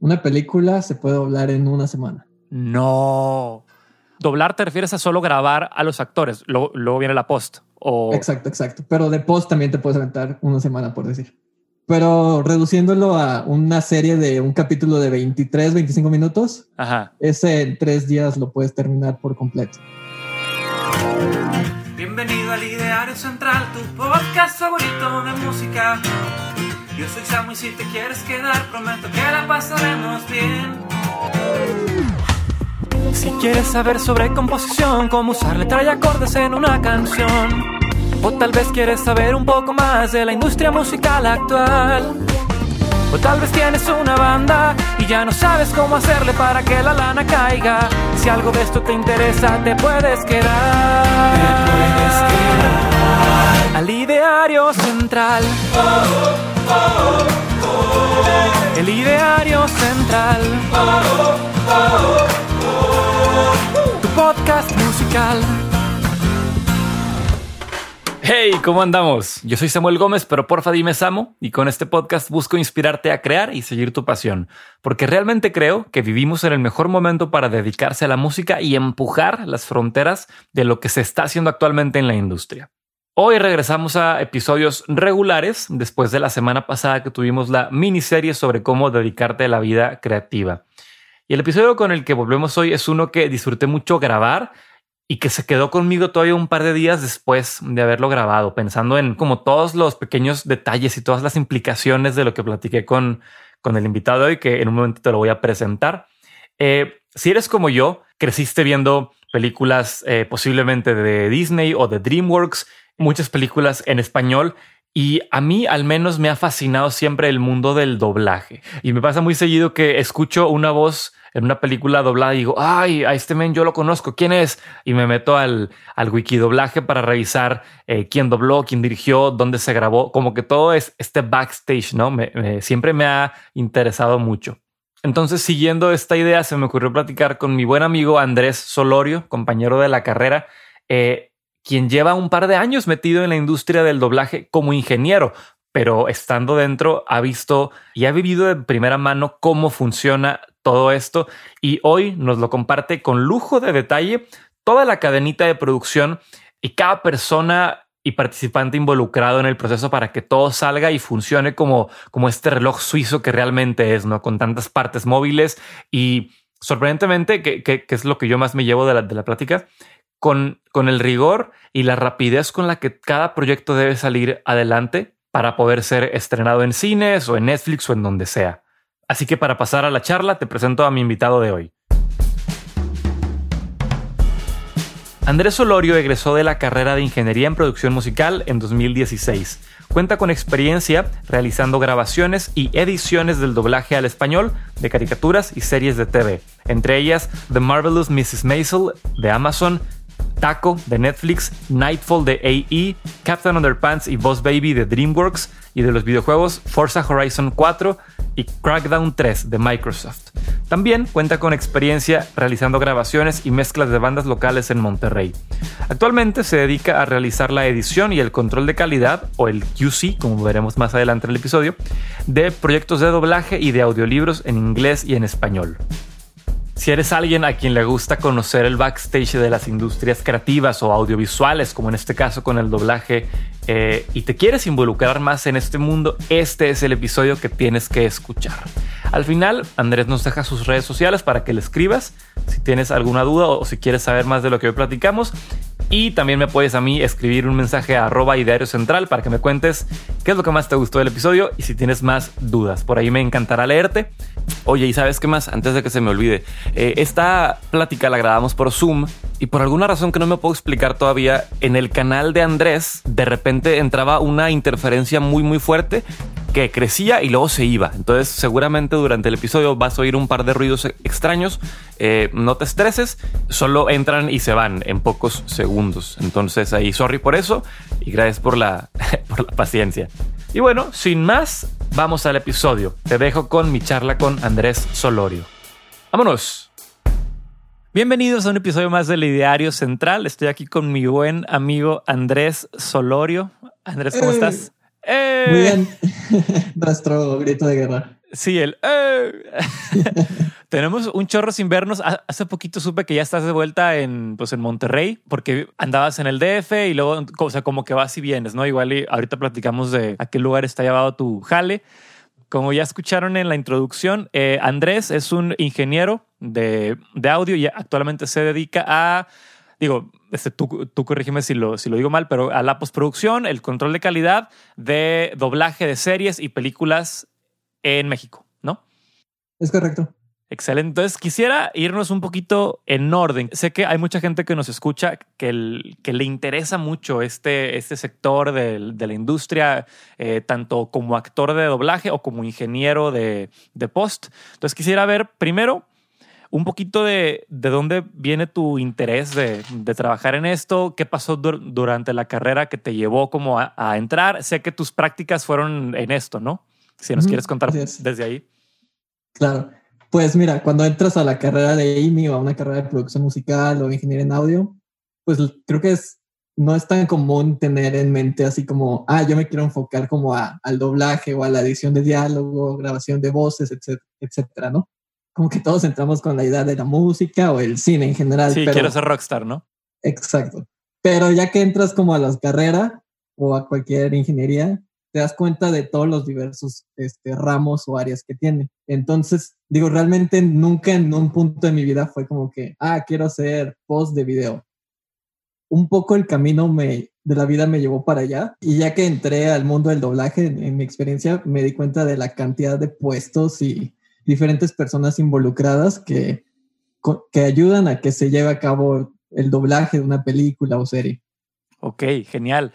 Una película se puede doblar en una semana. No. Doblar te refieres a solo grabar a los actores, luego, luego viene la post. O... Exacto, exacto. Pero de post también te puedes aventar una semana, por decir. Pero reduciéndolo a una serie de un capítulo de 23, 25 minutos, Ajá. ese en tres días lo puedes terminar por completo. Bienvenido al Ideario Central, tu podcast favorito de música. Yo soy Samu y si te quieres quedar, prometo que la pasaremos bien. Si quieres saber sobre composición, cómo usar letra y acordes en una canción, o tal vez quieres saber un poco más de la industria musical actual. O tal vez tienes una banda y ya no sabes cómo hacerle para que la lana caiga. Si algo de esto te interesa, te puedes quedar. Te puedes quedar. Al ideario central. El ideario central. Tu podcast musical. Hey, ¿cómo andamos? Yo soy Samuel Gómez, pero porfa dime Samo, y con este podcast busco inspirarte a crear y seguir tu pasión, porque realmente creo que vivimos en el mejor momento para dedicarse a la música y empujar las fronteras de lo que se está haciendo actualmente en la industria. Hoy regresamos a episodios regulares después de la semana pasada que tuvimos la miniserie sobre cómo dedicarte a la vida creativa. Y el episodio con el que volvemos hoy es uno que disfruté mucho grabar y que se quedó conmigo todavía un par de días después de haberlo grabado, pensando en como todos los pequeños detalles y todas las implicaciones de lo que platiqué con, con el invitado de hoy, que en un momento te lo voy a presentar. Eh, si eres como yo, creciste viendo películas eh, posiblemente de Disney o de DreamWorks, muchas películas en español. Y a mí al menos me ha fascinado siempre el mundo del doblaje. Y me pasa muy seguido que escucho una voz en una película doblada y digo, ay, a este men yo lo conozco, ¿quién es? Y me meto al, al wikidoblaje para revisar eh, quién dobló, quién dirigió, dónde se grabó, como que todo es este backstage, ¿no? Me, siempre me ha interesado mucho. Entonces, siguiendo esta idea, se me ocurrió platicar con mi buen amigo Andrés Solorio, compañero de la carrera, eh, quien lleva un par de años metido en la industria del doblaje como ingeniero, pero estando dentro ha visto y ha vivido de primera mano cómo funciona todo esto y hoy nos lo comparte con lujo de detalle toda la cadenita de producción y cada persona y participante involucrado en el proceso para que todo salga y funcione como, como este reloj suizo que realmente es, ¿no? Con tantas partes móviles y sorprendentemente, que, es lo que yo más me llevo de la, de la plática, con, el rigor y la rapidez con la que cada proyecto debe salir adelante para poder ser estrenado en cines o en Netflix o en donde sea. Así que para pasar a la charla te presento a mi invitado de hoy. Andrés Solorio egresó de la carrera de Ingeniería en Producción Musical en 2016. Cuenta con experiencia realizando grabaciones y ediciones del doblaje al español de caricaturas y series de TV, entre ellas The Marvelous Mrs. Maisel de Amazon, Taco de Netflix, Nightfall de AE, Captain Underpants y Boss Baby de DreamWorks y de los videojuegos Forza Horizon 4 y Crackdown 3 de Microsoft. También cuenta con experiencia realizando grabaciones y mezclas de bandas locales en Monterrey. Actualmente se dedica a realizar la edición y el control de calidad, o el QC, como veremos más adelante en el episodio, de proyectos de doblaje y de audiolibros en inglés y en español. Si eres alguien a quien le gusta conocer el backstage de las industrias creativas o audiovisuales, como en este caso con el doblaje, eh, y te quieres involucrar más en este mundo, este es el episodio que tienes que escuchar. Al final, Andrés nos deja sus redes sociales para que le escribas si tienes alguna duda o si quieres saber más de lo que hoy platicamos. Y también me puedes a mí escribir un mensaje a arroba central para que me cuentes qué es lo que más te gustó del episodio y si tienes más dudas. Por ahí me encantará leerte. Oye, ¿y sabes qué más? Antes de que se me olvide, eh, esta plática la grabamos por Zoom y por alguna razón que no me puedo explicar todavía, en el canal de Andrés de repente entraba una interferencia muy muy fuerte que crecía y luego se iba. Entonces seguramente durante el episodio vas a oír un par de ruidos extraños. Eh, no te estreses, solo entran y se van en pocos segundos. Entonces ahí, sorry por eso y gracias por la, por la paciencia. Y bueno, sin más, vamos al episodio. Te dejo con mi charla con Andrés Solorio. Vámonos. Bienvenidos a un episodio más del Ideario Central. Estoy aquí con mi buen amigo Andrés Solorio. Andrés, ¿cómo Eh. estás? ¡Eh! Muy bien. Nuestro grito de guerra. Sí, el... Eh. Tenemos un chorro sin vernos. Hace poquito supe que ya estás de vuelta en, pues, en Monterrey, porque andabas en el DF y luego, o sea, como que vas y vienes, ¿no? Igual y ahorita platicamos de a qué lugar está llevado tu jale. Como ya escucharon en la introducción, eh, Andrés es un ingeniero de, de, audio y actualmente se dedica a, digo, este, tú, tú corrígeme si lo, si lo digo mal, pero a la postproducción, el control de calidad de doblaje de series y películas en México, ¿no? Es correcto. Excelente. Entonces quisiera irnos un poquito en orden. Sé que hay mucha gente que nos escucha que, que le interesa mucho este, este sector de, la industria, eh, tanto como actor de doblaje o como ingeniero de, de post. Entonces quisiera ver primero un poquito de, de dónde viene tu interés de, de, trabajar en esto, qué pasó durante la carrera que te llevó como a, a, entrar. Sé que tus prácticas fueron en esto, ¿no? Si nos quieres contar desde ahí. Claro. Pues mira, cuando entras a la carrera de Amy o a una carrera de producción musical o ingeniería en audio, pues creo que es, no es tan común tener en mente así como, ah, yo me quiero enfocar como a, al doblaje o a la edición de diálogo, grabación de voces, etcétera, etcétera, ¿no? Como que todos entramos con la idea de la música o el cine en general. Sí, quiero ser rockstar, ¿no? Exacto. Pero ya que entras como a las carreras o a cualquier ingeniería, te das cuenta de todos los diversos este, ramos o áreas que tiene. Entonces, digo, realmente nunca en un punto de mi vida fue como que, ah, quiero hacer post de video. Un poco el camino me, de la vida me llevó para allá y ya que entré al mundo del doblaje, en, mi experiencia, me di cuenta de la cantidad de puestos y diferentes personas involucradas que, que ayudan a que se lleve a cabo el doblaje de una película o serie. Ok, genial.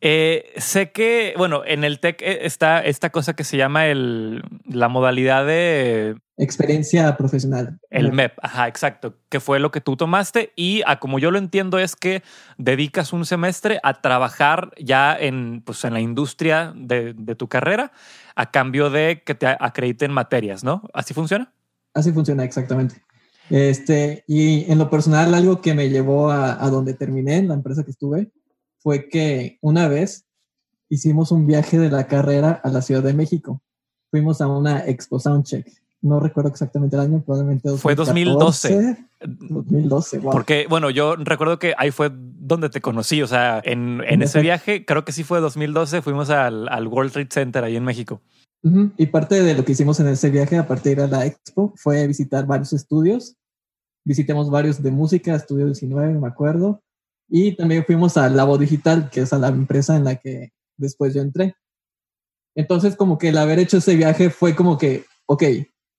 Eh, sé que, bueno, en el TEC eh, está esta cosa que se llama el, la modalidad de... Experiencia profesional. El MEP, ajá, exacto, que fue lo que tú tomaste y a como yo lo entiendo es que dedicas un semestre a trabajar ya en, pues, en la industria de, de tu carrera a cambio de que te acrediten materias, ¿no? ¿Así funciona? Así funciona, exactamente. Este, y en lo personal, algo que me llevó a, a donde terminé, en la empresa que estuve, fue que una vez hicimos un viaje de la carrera a la Ciudad de México. Fuimos a una Expo Soundcheck. No recuerdo exactamente el año, probablemente Fue 2012. 2012, wow. Porque, bueno, yo recuerdo que ahí fue donde te conocí. O sea, en, en ese viaje, creo que sí fue 2012, fuimos al, al World Trade Center ahí en México. Y parte de lo que hicimos en ese viaje, a partir de la expo, fue visitar varios estudios. Visitamos varios de música, Estudio 19, me acuerdo. Y también fuimos a Labo Digital, que es a la empresa en la que después yo entré. Entonces, como que el haber hecho ese viaje fue como que, ok,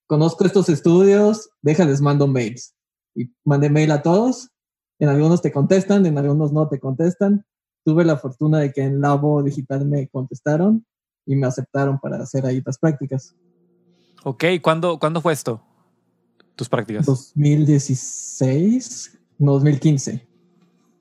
conozco estos estudios, déjales, mando mails. Y mandé mail a todos. En algunos te contestan, en algunos no te contestan. Tuve la fortuna de que en Labo Digital me contestaron y me aceptaron para hacer ahí las prácticas. Ok, ¿cuándo, ¿cuándo fue esto? Tus prácticas. 2016, no, 2015.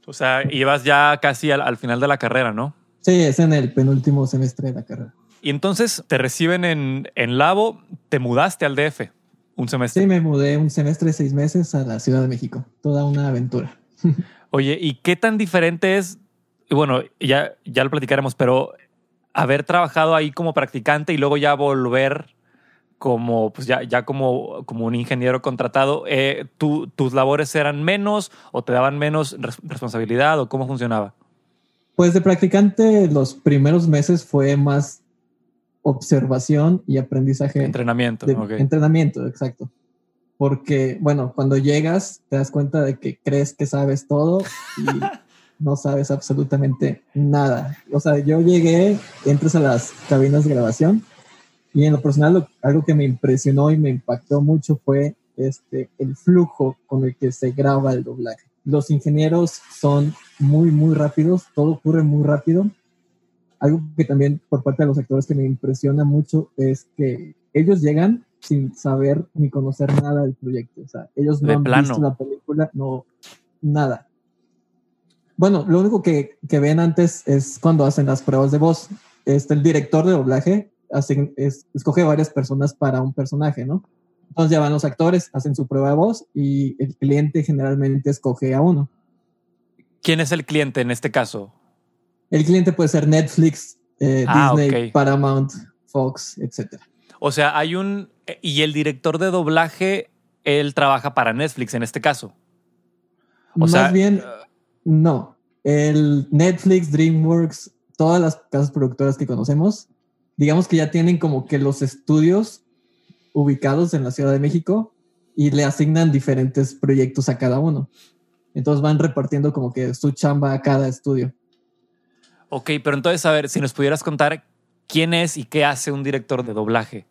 O sea, ibas ya casi al, final de la carrera, ¿no? Sí, es en el penúltimo semestre de la carrera. Y entonces te reciben en, en Labo, te mudaste al DF un semestre. Sí, me mudé un semestre, seis meses a la Ciudad de México. Toda una aventura. Oye, ¿y qué tan diferente es? Y bueno, ya, ya lo platicaremos, pero haber trabajado ahí como practicante y luego ya volver como, pues ya, ya como, como un ingeniero contratado, eh, ¿tus labores eran menos o te daban menos responsabilidad o cómo funcionaba? Pues de practicante los primeros meses fue más observación y aprendizaje. Entrenamiento. Entrenamiento, exacto. Porque, bueno, cuando llegas te das cuenta de que crees que sabes todo y no sabes absolutamente nada. O sea, yo llegué, entras a las cabinas de grabación y en lo personal, algo que me impresionó y me impactó mucho fue este, el flujo con el que se graba el doblaje. Los ingenieros son muy, muy rápidos, todo ocurre muy rápido. Algo que también por parte de los actores que me impresiona mucho es que ellos llegan sin saber ni conocer nada del proyecto. O sea, ellos no han visto la película, no, nada. Bueno, lo único que, que ven antes es cuando hacen las pruebas de voz. Este, el director de doblaje escoge varias personas para un personaje, ¿no? Entonces ya van los actores, hacen su prueba de voz y el cliente generalmente escoge a uno. ¿Quién es el cliente en este caso? El cliente puede ser Netflix, eh, ah, Disney, Paramount, Fox, etc. O sea, hay un... Y el director de doblaje, él trabaja para Netflix en este caso. O Más bien, no. El Netflix, DreamWorks, todas las casas productoras que conocemos, digamos que ya tienen como que los estudios ubicados en la Ciudad de México y le asignan diferentes proyectos a cada uno. Entonces van repartiendo como que su chamba a cada estudio. Ok, pero entonces, a ver, si nos pudieras contar quién es y qué hace un director de doblaje.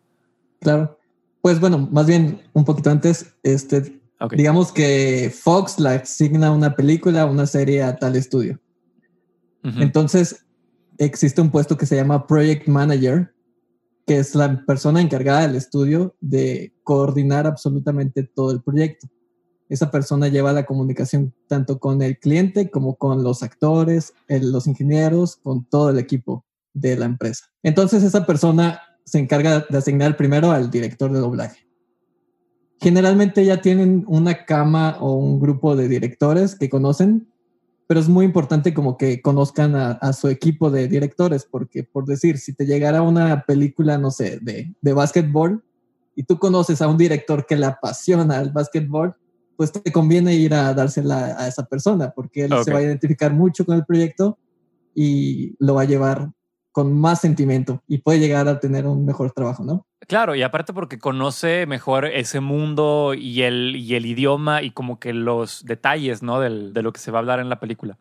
Claro. Pues bueno, más bien un poquito antes, este, digamos que Fox le asigna una película, una serie a tal estudio. Entonces, existe un puesto que se llama Project Manager, que es la persona encargada del estudio de coordinar absolutamente todo el proyecto. Esa persona lleva la comunicación tanto con el cliente como con los actores, los ingenieros, con todo el equipo de la empresa. Entonces esa persona se encarga de asignar primero al director de doblaje. Generalmente ya tienen una cama o un grupo de directores que conocen pero es muy importante como que conozcan a, su equipo de directores, porque por decir, si te llegara una película, no sé, de, de básquetbol y tú conoces a un director que le apasiona el básquetbol, pues te conviene ir a dársela a esa persona, porque él se va a identificar mucho con el proyecto y lo va a llevar con más sentimiento y puede llegar a tener un mejor trabajo, ¿no? Claro, y aparte porque conoce mejor ese mundo y el, y el idioma y como que los detalles, ¿no? Del, de lo que se va a hablar en la película.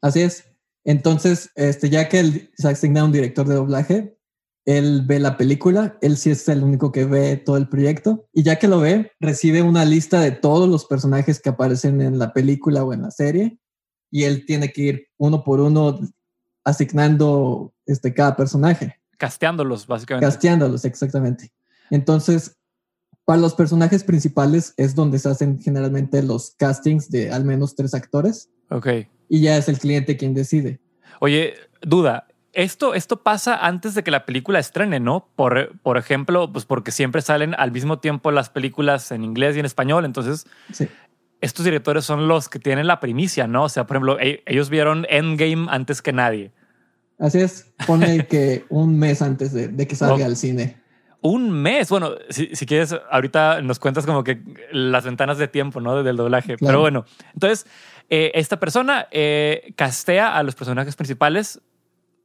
Así es. Entonces, este, ya que él se asigna un director de doblaje, él ve la película, él sí es el único que ve todo el proyecto, y ya que lo ve, recibe una lista de todos los personajes que aparecen en la película o en la serie, y él tiene que ir uno por uno asignando este, cada personaje. Casteándolos, básicamente. Casteándolos, exactamente. Entonces, para los personajes principales es donde se hacen generalmente los castings de al menos tres actores. Ok. Y ya es el cliente quien decide. Oye, duda, esto, esto pasa antes de que la película estrene, ¿no? Por, por ejemplo, pues porque siempre salen al mismo tiempo las películas en inglés y en español. Entonces, estos directores son los que tienen la primicia, ¿no? O sea, por ejemplo, e, ellos vieron Endgame antes que nadie. Así es, pone que un mes antes de, que salga al cine. Un mes. Bueno, si, quieres, ahorita nos cuentas como que las ventanas de tiempo, ¿no? Del doblaje. Pero bueno, entonces, eh, esta persona eh, castea a los personajes principales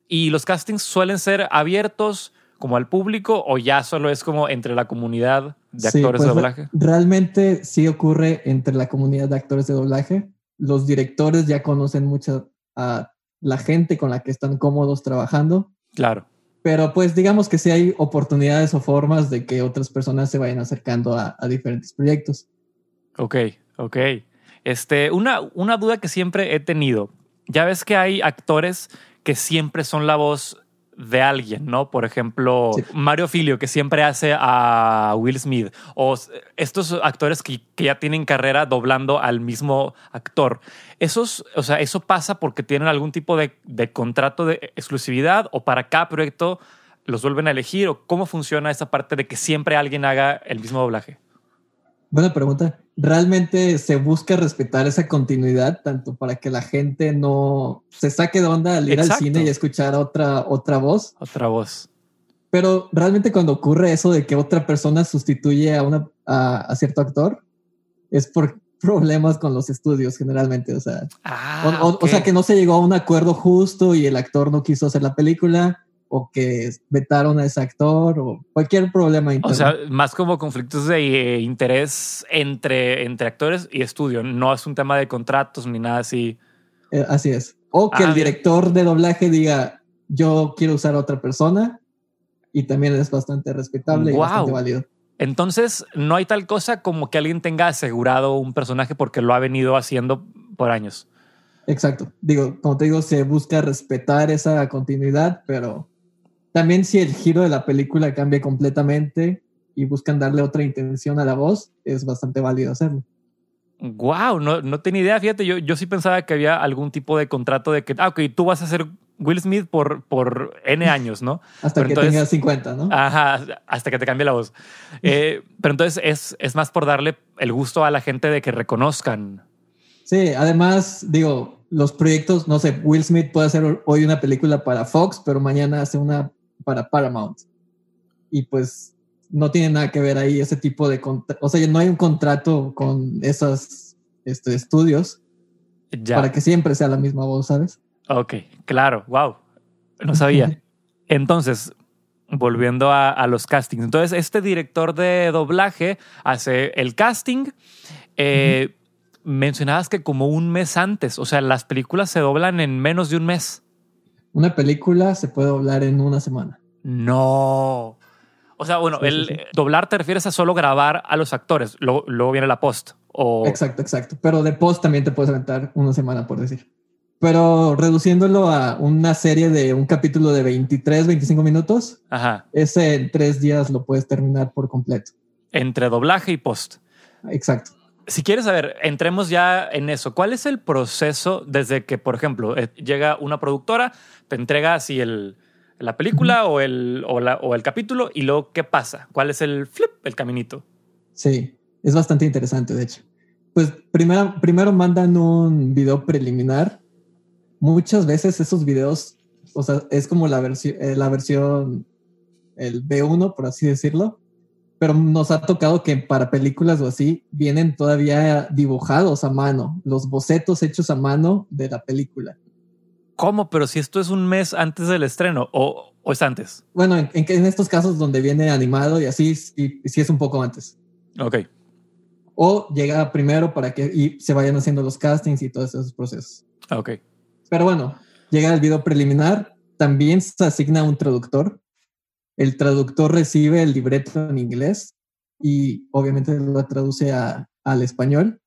y los castings suelen ser abiertos como al público o ya solo es como entre la comunidad de actores de pues, doblaje? realmente sí ocurre entre la comunidad de actores de doblaje. Los directores ya conocen mucho a la gente con la que están cómodos trabajando. Claro. Pero pues digamos que sí hay oportunidades o formas de que otras personas se vayan acercando a, diferentes proyectos. Ok, ok. Este, una, una duda que siempre he tenido. Ya ves que hay actores que siempre son la voz de alguien, ¿no? Por ejemplo, Mario Filio, que siempre hace a Will Smith, o estos actores que, ya tienen carrera doblando al mismo actor. Esos, o sea, ¿eso pasa porque tienen algún tipo de, de contrato de exclusividad o para cada proyecto los vuelven a elegir? ¿O cómo funciona esa parte de que siempre alguien haga el mismo doblaje? Buena pregunta. Realmente se busca respetar esa continuidad, tanto para que la gente no se saque de onda al ir al cine y escuchar otra, otra voz. Otra voz. Pero realmente cuando ocurre eso de que otra persona sustituye a, una, a, cierto actor, es por problemas con los estudios generalmente. O sea, ah, o sea, que no se llegó a un acuerdo justo y el actor no quiso hacer la película o que vetaron a ese actor o cualquier problema O sea, más como conflictos de eh, interés entre, entre actores y estudio. No es un tema de contratos ni nada así. Eh, así es. O que el ah, director de doblaje diga, yo quiero usar a otra persona y también es bastante respetable y bastante válido. Entonces, no hay tal cosa como que alguien tenga asegurado un personaje porque lo ha venido haciendo por años. Exacto. Digo, como te digo, se busca respetar esa continuidad, pero también si el giro de la película cambia completamente y buscan darle otra intención a la voz, es bastante válido hacerlo. Wow, no, no tenía idea. Fíjate, yo, yo sí pensaba que había algún tipo de contrato de que, ah, ok, tú vas a ser Will Smith por, por N años, ¿no? hasta que tengas 50, ¿no? Ajá, hasta que te cambie la voz. Eh, pero entonces es, es más por darle el gusto a la gente de que reconozcan. Sí, además, digo, los proyectos, no sé, Will Smith puede hacer hoy una película para Fox, pero mañana hace una para Paramount. Y pues no tiene nada que ver ahí ese tipo de... O sea, no hay un contrato con esos este, estudios para que siempre sea la misma voz, ¿sabes? Ok, claro, wow. No sabía. Entonces, volviendo a, los castings. Entonces, este director de doblaje hace el casting. Eh, mencionabas que como un mes antes, o sea, las películas se doblan en menos de un mes. Una película se puede doblar en una semana. No. O sea, bueno, el doblar te refieres a solo grabar a los actores, luego, viene la post. O... Exacto, exacto. Pero de post también te puedes aventar una semana, por decir. Pero reduciéndolo a una serie de un capítulo de 23, 25 minutos, Ajá. ese en tres días lo puedes terminar por completo. Entre doblaje y post. Exacto si quieres saber, entremos ya en eso. ¿Cuál es el proceso desde que, por ejemplo, eh, llega una productora, te entrega así el, la película o, el, o, el capítulo y luego qué pasa? ¿Cuál es el flip, el caminito? Sí, es bastante interesante, de hecho. Pues primero, primero mandan un video preliminar. Muchas veces esos videos, o sea, es como la, versión eh, la versión, el B1, por así decirlo pero nos ha tocado que para películas o así vienen todavía dibujados a mano, los bocetos hechos a mano de la película. ¿Cómo? Pero si esto es un mes antes del estreno o, es antes. Bueno, en, en, estos casos donde viene animado y así, sí, es un poco antes. Ok. O llega primero para que y se vayan haciendo los castings y todos esos procesos. Ok. Pero bueno, llega el video preliminar, también se asigna un traductor el traductor recibe el libreto en inglés y obviamente lo traduce al español.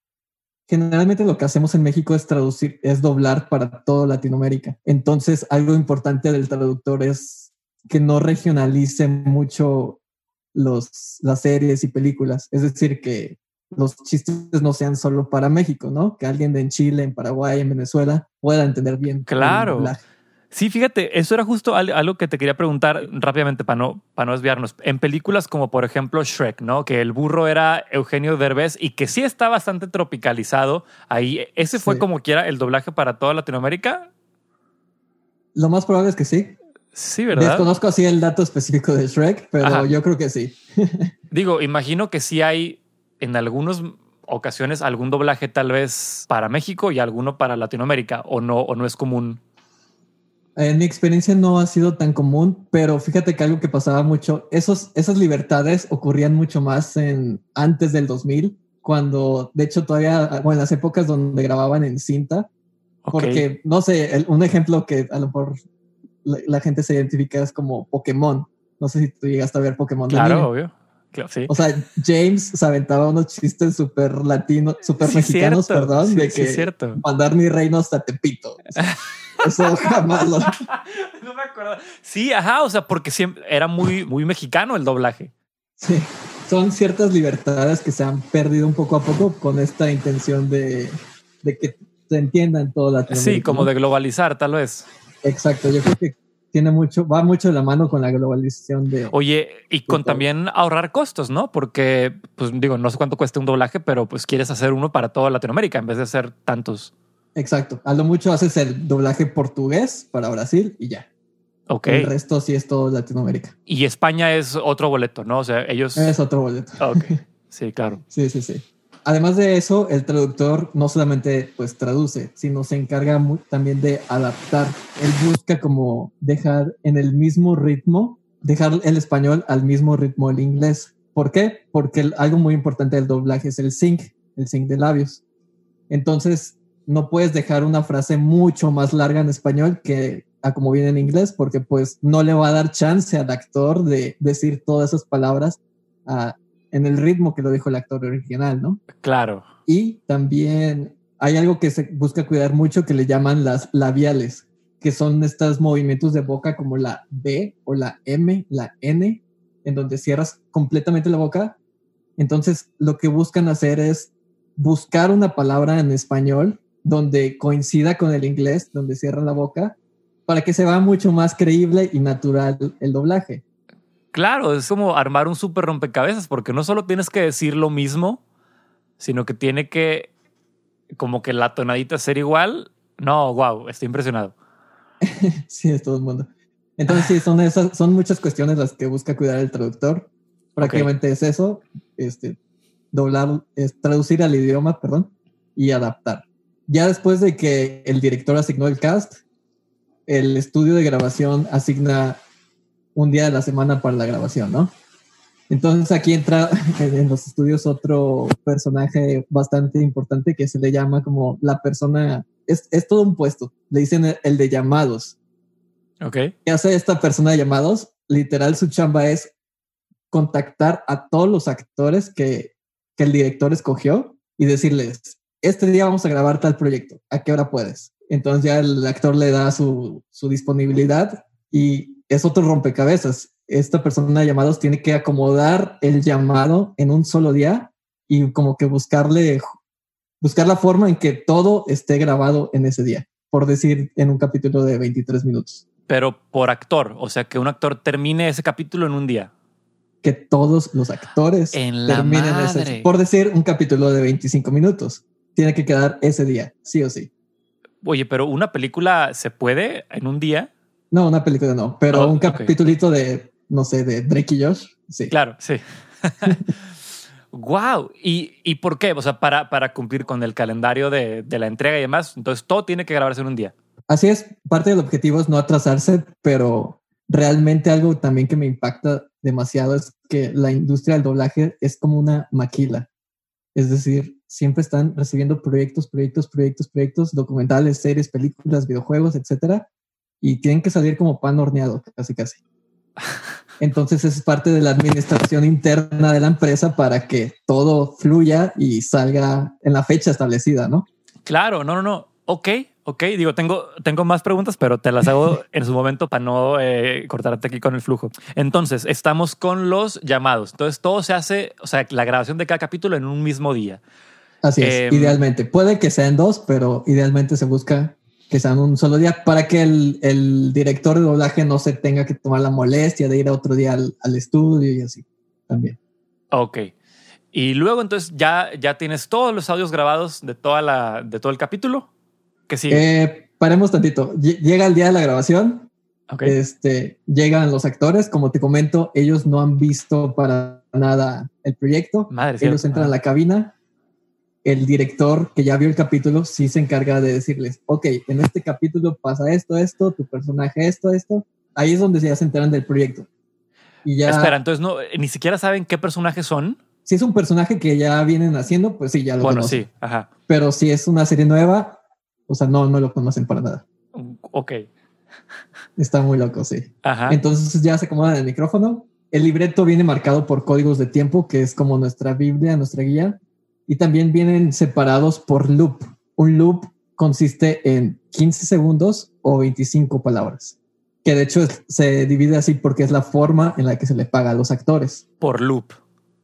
Generalmente lo que hacemos en México es traducir, es doblar para toda Latinoamérica. Entonces, algo importante del traductor es que no regionalice mucho los, las series y películas. Es decir, que los chistes no sean solo para México, ¿no? Que alguien de en Chile, en Paraguay, en Venezuela pueda entender bien. Claro. Sí, fíjate, eso era justo algo que te quería preguntar rápidamente para no, para no desviarnos. En películas como por ejemplo Shrek, ¿no? Que el burro era Eugenio Derbez y que sí está bastante tropicalizado. Ahí, ¿ese fue como quiera el doblaje para toda Latinoamérica? Lo más probable es que sí. Sí, ¿verdad? Desconozco así el dato específico de Shrek, pero yo creo que sí. Digo, imagino que sí hay en algunas ocasiones algún doblaje tal vez para México y alguno para Latinoamérica, o no, o no es común en mi experiencia no ha sido tan común, pero fíjate que algo que pasaba mucho, esos, esas libertades ocurrían mucho más en, antes del 2000, cuando de hecho todavía, bueno, en las épocas donde grababan en cinta, porque no sé, un ejemplo que a lo mejor la, gente se identifica es como Pokémon. No sé si tú llegaste a ver Pokémon. Claro, obvio. Claro, sí. O sea, James se aventaba unos chistes súper latinos, súper mexicanos, perdón, de que cierto. mandar mi reino hasta Tepito. Eso jamás lo. no me acuerdo. Sí, ajá, o sea, porque siempre era muy, muy mexicano el doblaje. Sí, son ciertas libertades que se han perdido un poco a poco con esta intención de, de que se entiendan toda la Sí, como de globalizar, tal vez. Exacto, yo creo que tiene mucho, va mucho de la mano con la globalización de. Oye, y con también ahorrar costos, ¿no? Porque, pues digo, no sé cuánto cuesta un doblaje, pero pues quieres hacer uno para toda Latinoamérica en vez de hacer tantos. Exacto. A lo mucho haces el doblaje portugués para Brasil y ya. Ok. El resto sí es todo Latinoamérica. Y España es otro boleto, ¿no? O sea, ellos. Es otro boleto. Ok. Sí, claro. sí, sí, sí. Además de eso, el traductor no solamente pues traduce, sino se encarga también de adaptar. Él busca como dejar en el mismo ritmo, dejar el español al mismo ritmo del inglés. ¿Por qué? Porque algo muy importante del doblaje es el sync, el sync de labios. Entonces, no puedes dejar una frase mucho más larga en español que a como viene en inglés, porque pues no le va a dar chance al actor de decir todas esas palabras ah, en el ritmo que lo dijo el actor original, ¿no? Claro. Y también hay algo que se busca cuidar mucho que le llaman las labiales, que son estos movimientos de boca como la B o la M, la N, en donde cierras completamente la boca. Entonces, lo que buscan hacer es buscar una palabra en español donde coincida con el inglés, donde cierra la boca, para que se vea mucho más creíble y natural el doblaje. Claro, es como armar un súper rompecabezas, porque no solo tienes que decir lo mismo, sino que tiene que, como que la tonadita ser igual. No, wow, estoy impresionado. sí, es todo el mundo. Entonces, sí, son, esas, son muchas cuestiones las que busca cuidar el traductor. Prácticamente es eso, este, doblar, es traducir al idioma, perdón, y adaptar. Ya después de que el director asignó el cast, el estudio de grabación asigna un día de la semana para la grabación, ¿no? Entonces aquí entra en los estudios otro personaje bastante importante que se le llama como la persona, es, es todo un puesto, le dicen el, de llamados. Ok. ¿Qué hace esta persona de llamados? Literal, su chamba es contactar a todos los actores que, que el director escogió y decirles, este día vamos a grabar tal proyecto, ¿a qué hora puedes? Entonces ya el actor le da su, su disponibilidad y es otro rompecabezas esta persona de llamados tiene que acomodar el llamado en un solo día y como que buscarle, buscar la forma en que todo esté grabado en ese día, por decir en un capítulo de 23 minutos. Pero por actor, o sea, que un actor termine ese capítulo en un día. Que todos los actores en terminen ese, por decir un capítulo de 25 minutos. Tiene que quedar ese día, sí o sí. Oye, pero una película se puede en un día. No, una película no, pero oh, un capítulito de no sé, de Drake y Josh. Sí. Claro, sí. wow. ¿Y, ¿Y por qué? O sea, para, para cumplir con el calendario de, de la entrega y demás. Entonces, todo tiene que grabarse en un día. Así es. Parte del objetivo es no atrasarse, pero realmente algo también que me impacta demasiado es que la industria del doblaje es como una maquila. Es decir, siempre están recibiendo proyectos, proyectos, proyectos, proyectos, documentales, series, películas, videojuegos, etcétera, y tienen que salir como pan horneado, casi casi. Entonces es parte de la administración interna de la empresa para que todo fluya y salga en la fecha establecida, ¿no? Claro, no, no, no. Ok, ok. Digo, tengo, tengo más preguntas, pero te las hago en su momento para no eh, cortarte aquí con el flujo. Entonces, estamos con los llamados. Entonces, todo se hace, o sea, la grabación de cada capítulo en un mismo día. Así es, em, idealmente. Puede que sean dos, pero idealmente se busca que sean un solo día para que el, director de doblaje no se tenga que tomar la molestia de ir a otro día al, estudio y así también. Ok. Y luego entonces ya, ya tienes todos los audios grabados de, toda la, de todo el capítulo. que sigue? Eh, paremos tantito. Llega el día de la grabación. Okay. Este, llegan los actores. Como te comento, ellos no han visto para nada el proyecto. Madre ellos entran a la cabina el director que ya vio el capítulo sí se encarga de decirles, ok, en este capítulo pasa esto, esto, tu personaje esto, esto. Ahí es donde ya se enteran del proyecto. Y ya... Espera, entonces no, ni siquiera saben qué personajes son. Si es un personaje que ya vienen haciendo, pues sí, ya lo bueno, sí, ajá. Pero si es una serie nueva, o sea, no, no lo conocen para nada. Ok. Está muy loco, sí. Ajá. Entonces ya se acomodan el micrófono. El libreto viene marcado por códigos de tiempo, que es como nuestra Biblia, nuestra guía y también vienen separados por loop. Un loop consiste en 15 segundos o 25 palabras, que de hecho se divide así porque es la forma en la que se le paga a los actores. Por loop.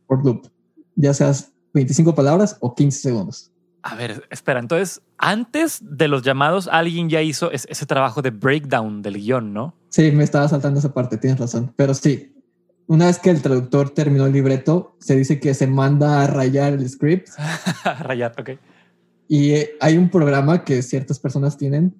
Por loop, ya seas 25 palabras o 15 segundos. A ver, espera, entonces, antes de los llamados, alguien ya hizo ese trabajo de breakdown del guion, ¿no? Sí, me estaba saltando esa parte, tienes razón. Pero sí, una vez que el traductor terminó el libreto, se dice que se manda a rayar el script. rayar, ok. Y eh, hay un programa que ciertas personas tienen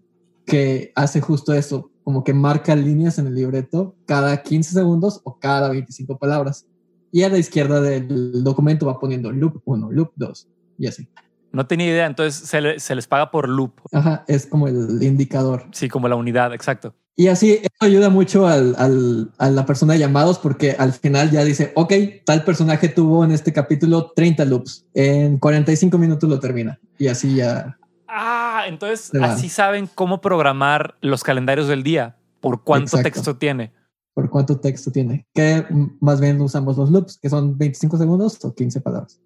que hace justo eso, como que marca líneas en el libreto cada 15 segundos o cada 25 palabras. Y a la izquierda del documento va poniendo loop 1, loop 2 y así. No tenía idea, entonces se, se les paga por loop. Ajá, es como el indicador. Sí, como la unidad, exacto. Y así eso ayuda mucho al, al, a la persona de llamados porque al final ya dice, ok, tal personaje tuvo en este capítulo 30 loops, en 45 minutos lo termina y así ya. Ah, entonces así saben cómo programar los calendarios del día, por cuánto texto tiene. Por cuánto texto tiene, que más bien usamos los loops, que son 25 segundos o 15 palabras.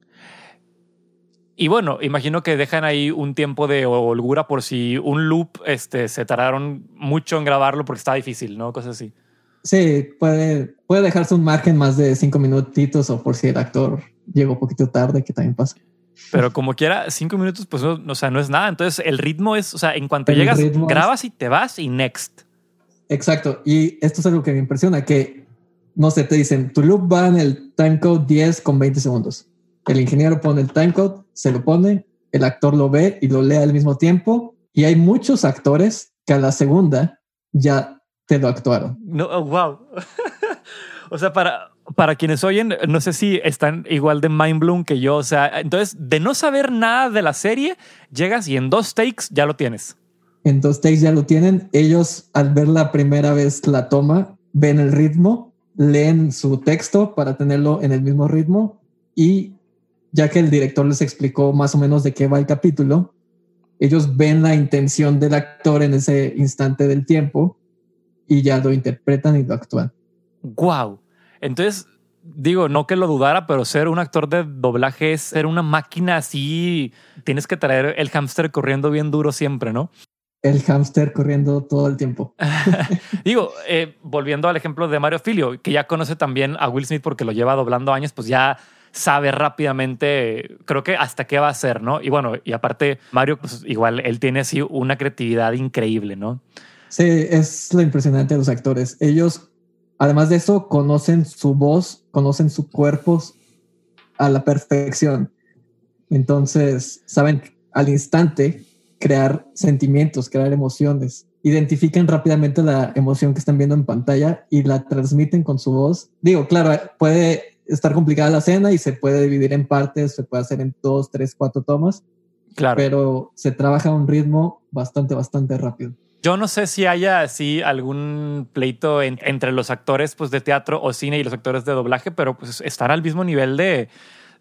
Y bueno, imagino que dejan ahí un tiempo de holgura por si un loop este, se tardaron mucho en grabarlo porque está difícil, ¿no? Cosas así. Sí, puede, puede dejarse un margen más de cinco minutitos o por si el actor llegó un poquito tarde, que también pasa. Pero como quiera, cinco minutos, pues no, o sea, no es nada. Entonces el ritmo es, o sea, en cuanto llegas, grabas y te vas y next. Exacto. Y esto es algo que me impresiona, que no sé, te dicen, tu loop va en el timecode 10 con 20 segundos. El ingeniero pone el timecode, se lo pone, el actor lo ve y lo lee al mismo tiempo. Y hay muchos actores que a la segunda ya te lo actuaron. No, oh, wow. o sea, para, para quienes oyen, no sé si están igual de mind blown que yo. O sea, entonces, de no saber nada de la serie, llegas y en dos takes ya lo tienes. En dos takes ya lo tienen. Ellos, al ver la primera vez la toma, ven el ritmo, leen su texto para tenerlo en el mismo ritmo y ya que el director les explicó más o menos de qué va el capítulo, ellos ven la intención del actor en ese instante del tiempo y ya lo interpretan y lo actúan. Wow. Entonces, digo, no que lo dudara, pero ser un actor de doblaje es ser una máquina así. Tienes que traer el hámster corriendo bien duro siempre, ¿no? El hámster corriendo todo el tiempo. digo, eh, volviendo al ejemplo de Mario Filio, que ya conoce también a Will Smith porque lo lleva doblando años, pues ya sabe rápidamente, creo que hasta qué va a hacer, ¿no? Y bueno, y aparte, Mario, pues igual él tiene así una creatividad increíble, ¿no? Sí, es lo impresionante de los actores. Ellos Además de eso, conocen su voz, conocen su cuerpo a la perfección. Entonces, saben al instante crear sentimientos, crear emociones. Identifican rápidamente la emoción que están viendo en pantalla y la transmiten con su voz. Digo, claro, puede estar complicada la escena y se puede dividir en partes, se puede hacer en dos, tres, cuatro tomas. Claro. Pero se trabaja a un ritmo bastante, bastante rápido. Yo no sé si haya así algún pleito entre los actores pues, de teatro o cine y los actores de doblaje, pero pues están al mismo nivel de,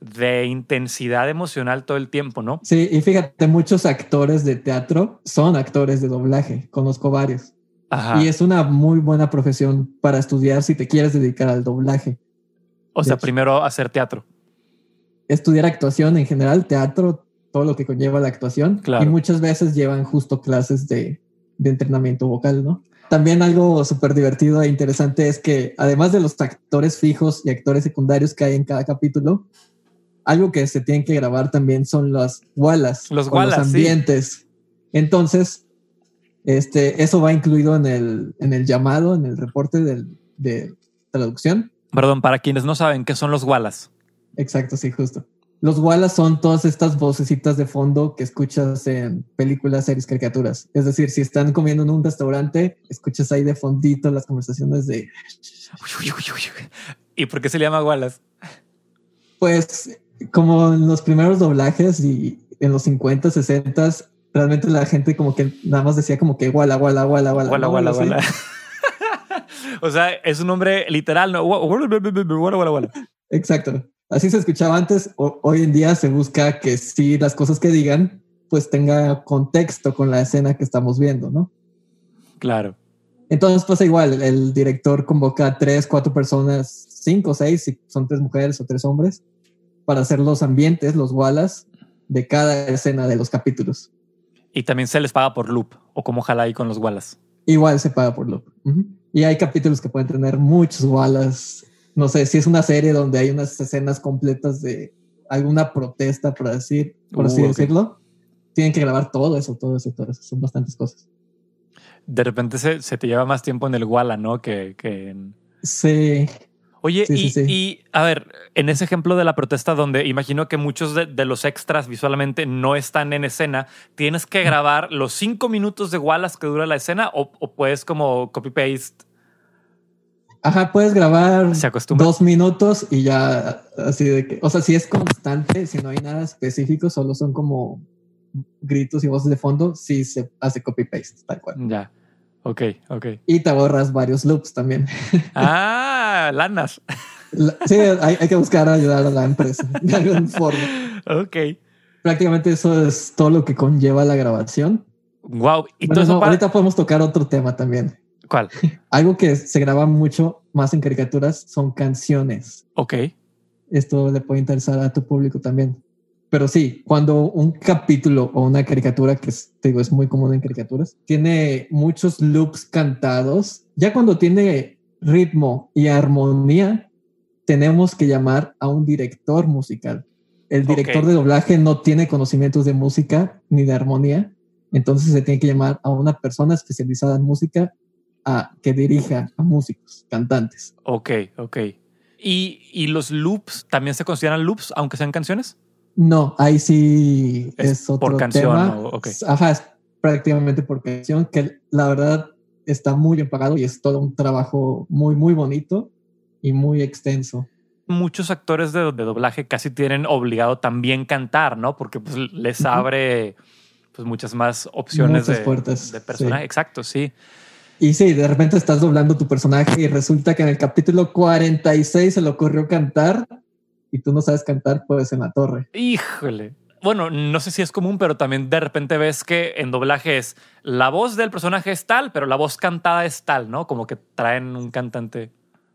de intensidad emocional todo el tiempo, ¿no? Sí, y fíjate, muchos actores de teatro son actores de doblaje, conozco varios. Y es una muy buena profesión para estudiar si te quieres dedicar al doblaje. O sea, primero hacer teatro. Estudiar actuación en general, teatro, todo lo que conlleva la actuación. Claro. Y muchas veces llevan justo clases de, de entrenamiento vocal, ¿no? También algo súper divertido e interesante es que además de los actores fijos y actores secundarios que hay en cada capítulo, algo que se tienen que grabar también son las walas, los, los ambientes. Entonces, este, eso va incluido en el, en el llamado, en el reporte de traducción. Perdón, para quienes no saben qué son los walas. Exacto, sí, justo. Los Wallace son todas estas vocecitas de fondo que escuchas en películas, series, caricaturas. Es decir, si están comiendo en un restaurante, escuchas ahí de fondito las conversaciones de... ¿Y por qué se le llama Wallace? Pues como en los primeros doblajes y en los 50, 60, realmente la gente como que nada más decía como que Walla, Walla, Walla, Walla. Walla, Walla, Walla. o sea, es un nombre literal, ¿no? Exacto. Así se escuchaba antes. hoy en día se busca que si las cosas que digan, pues tenga contexto con la escena que estamos viendo, ¿no? Claro. Entonces pasa igual, el director convoca a tres, cuatro personas, cinco, seis, si son tres mujeres o tres hombres, para hacer los ambientes, los walas de cada escena de los capítulos. Y también se les paga por loop, o como ojalá ahí con los walas. Igual se paga por loop. Y hay capítulos que pueden tener muchos walas no sé, si es una serie donde hay unas escenas completas de alguna protesta, por decir, por así uh, decirlo, tienen que grabar todo eso, todo eso, todo eso. Son bastantes cosas. De repente se, te lleva más tiempo en el Walla, ¿no? Que, en... Sí. Oye, y, a ver, en ese ejemplo de la protesta donde imagino que muchos de, los extras visualmente no están en escena, ¿tienes que grabar los cinco minutos de Wallace que dura la escena o, o puedes como copy-paste Ajá, puedes grabar dos minutos y ya así de que, o sea, si es constante, si no hay nada específico, solo son como gritos y voces de fondo, sí se hace copy-paste, tal cual. Ya, ok, ok. Y te borras varios loops también. Ah, lanas. sí, hay, que buscar ayudar a la empresa de alguna forma. Ok. Prácticamente eso es todo lo que conlleva la grabación. Wow. Y bueno, ahorita podemos tocar otro tema también. ¿Cuál? Algo que se graba mucho más en caricaturas son canciones. Ok. Esto le puede interesar a tu público también. Pero sí, cuando un capítulo o una caricatura, que es, digo, es muy común en caricaturas, tiene muchos loops cantados, ya cuando tiene ritmo y armonía, tenemos que llamar a un director musical. El director de doblaje no tiene conocimientos de música ni de armonía, entonces se tiene que llamar a una persona especializada en música a que dirija a músicos, cantantes. Ok, ok. ¿Y, los loops también se consideran loops, aunque sean canciones? No, ahí sí es, otro por canción. Ajá, es prácticamente por canción, que la verdad está muy bien pagado y es todo un trabajo muy, muy bonito. y muy extenso. Muchos actores de, doblaje casi tienen obligado también cantar, ¿no? Porque pues, les abre pues, muchas más opciones de, puertas, de personaje. Exacto, sí. Y sí, de repente estás doblando tu personaje y resulta que en el capítulo 46 se le ocurrió cantar y tú no sabes cantar, pues en la torre. Híjole. Bueno, no sé si es común, pero también de repente ves que en doblaje es la voz del personaje es tal, pero la voz cantada es tal, ¿no? Como que traen un cantante.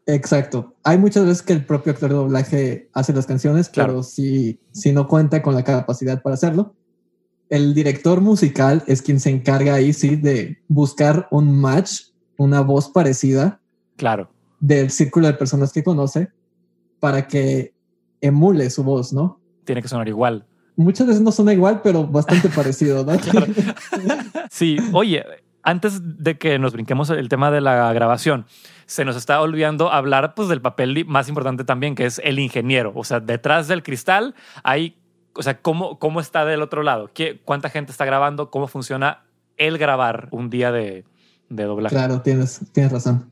Exacto. Hay muchas veces que el propio actor de doblaje hace las canciones, claro. pero si, si no cuenta con la capacidad para hacerlo, el director musical es quien se encarga ahí, sí, de buscar un match, una voz parecida. Claro. Del círculo de personas que conoce para que emule su voz, ¿no? Tiene que sonar igual. Muchas veces no suena igual, pero bastante parecido, ¿no? Claro. Sí, oye, antes de que nos brinquemos el tema de la grabación, se nos está olvidando hablar pues, del papel más importante también, que es el ingeniero. O sea, detrás del cristal hay o sea, ¿cómo, cómo está del otro lado? ¿Qué, ¿Cuánta gente está grabando? ¿Cómo funciona el grabar un día de, de doblaje? Claro, tienes, tienes razón.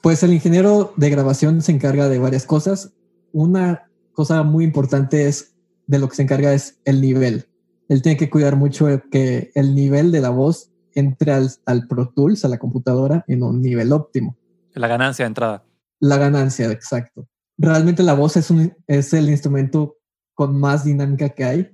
Pues el ingeniero de grabación se encarga de varias cosas. Una cosa muy importante es de lo que se encarga es el nivel. Él tiene que cuidar mucho que el nivel de la voz entre al, al Pro Tools, a la computadora, en un nivel óptimo. La ganancia de entrada. La ganancia, exacto. Realmente la voz es, un, es el instrumento con más dinámica que hay.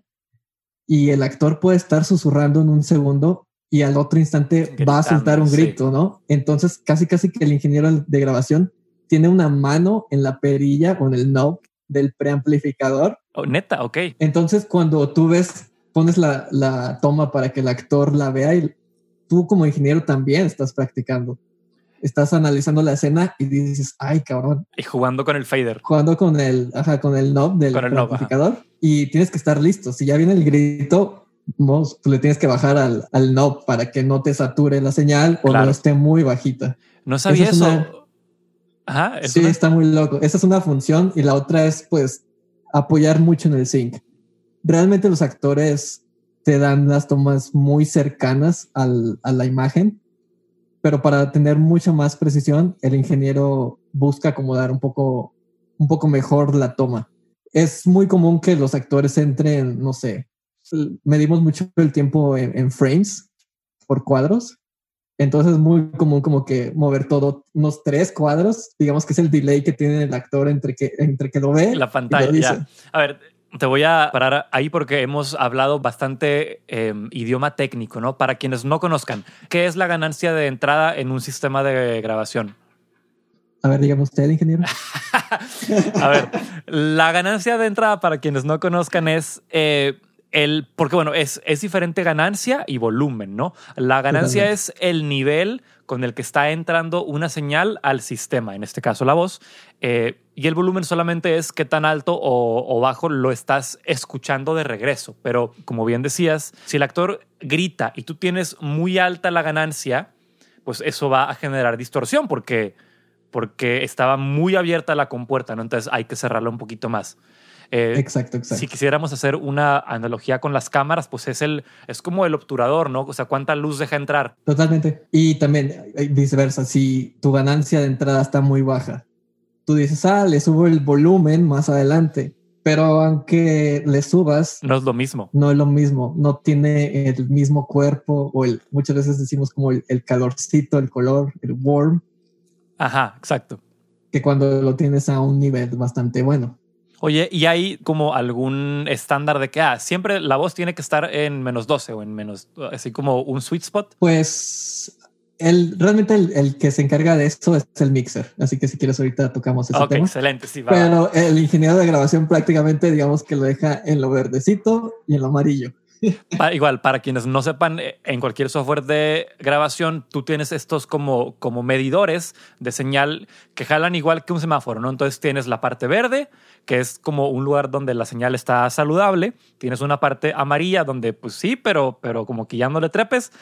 Y el actor puede estar susurrando en un segundo y al otro instante va a soltar un grito, ¿no? Entonces, casi, casi que el ingeniero de grabación tiene una mano en la perilla o en el knob del preamplificador. Oh, neta, ok. Entonces, cuando tú ves, pones la, la toma para que el actor la vea y tú como ingeniero también estás practicando estás analizando la escena y dices, ay, cabrón. Y jugando con el fader. Jugando con el, ajá, con el knob del amplificador. Y tienes que estar listo. Si ya viene el grito, vos, le tienes que bajar al, al, knob para que no te sature la señal o no esté muy bajita. No sabía eso. Ajá, sí, está muy loco. Esa es una función y la otra es, pues, apoyar mucho en el sync. Realmente los actores te dan las tomas muy cercanas al, a la imagen pero para tener mucha más precisión, el ingeniero busca acomodar un poco, un poco mejor la toma. Es muy común que los actores entren, no sé, medimos mucho el tiempo en, frames por cuadros. Entonces es muy común como que mover todo unos tres cuadros, digamos que es el delay que tiene el actor entre que, entre que lo ve. La pantalla. A ver, te voy a parar ahí porque hemos hablado bastante em, idioma técnico, ¿no? Para quienes no conozcan, ¿qué es la ganancia de entrada en un sistema de grabación? A ver, dígame usted, ingeniero. a ver, la ganancia de entrada, para quienes no conozcan, es eh, el. Porque, bueno, es, es diferente ganancia y volumen, ¿no? La ganancia es el nivel con el que está entrando una señal al sistema, en este caso la voz, eh, y el volumen solamente es qué tan alto o, bajo lo estás escuchando de regreso. Pero como bien decías, si el actor grita y tú tienes muy alta la ganancia, pues eso va a generar distorsión porque, porque estaba muy abierta la compuerta, ¿no? Entonces hay que cerrarla un poquito más. Eh, exacto, exacto. Si quisiéramos hacer una analogía con las cámaras, pues es el es como el obturador, ¿no? O sea, cuánta luz deja entrar. Totalmente. Y también eh, viceversa, si tu ganancia de entrada está muy baja, tú dices, ah, le subo el volumen más adelante. Pero aunque le subas, no es lo mismo. No es lo mismo. No tiene el mismo cuerpo o el, muchas veces decimos como el, el calorcito, el color, el warm. Ajá, exacto. Que cuando lo tienes a un nivel bastante bueno. Oye, ¿y hay como algún estándar de que ah, siempre la voz tiene que estar en menos 12 o en menos, así como un sweet spot? Pues el, realmente el, que se encarga de esto es el mixer. Así que si quieres ahorita tocamos ese Ok, excelente, sí, va. Pero el ingeniero de grabación prácticamente digamos que lo deja en lo verdecito y en lo amarillo. Igual, para quienes no sepan, eh, en cualquier software de grabación, tú tienes estos como, como medidores de señal que jalan igual que un semáforo, ¿no? Entonces tienes la parte verde, que es como un lugar donde la señal está saludable. Tienes una parte amarilla donde, pues sí, pero, pero como que ya no le trepes.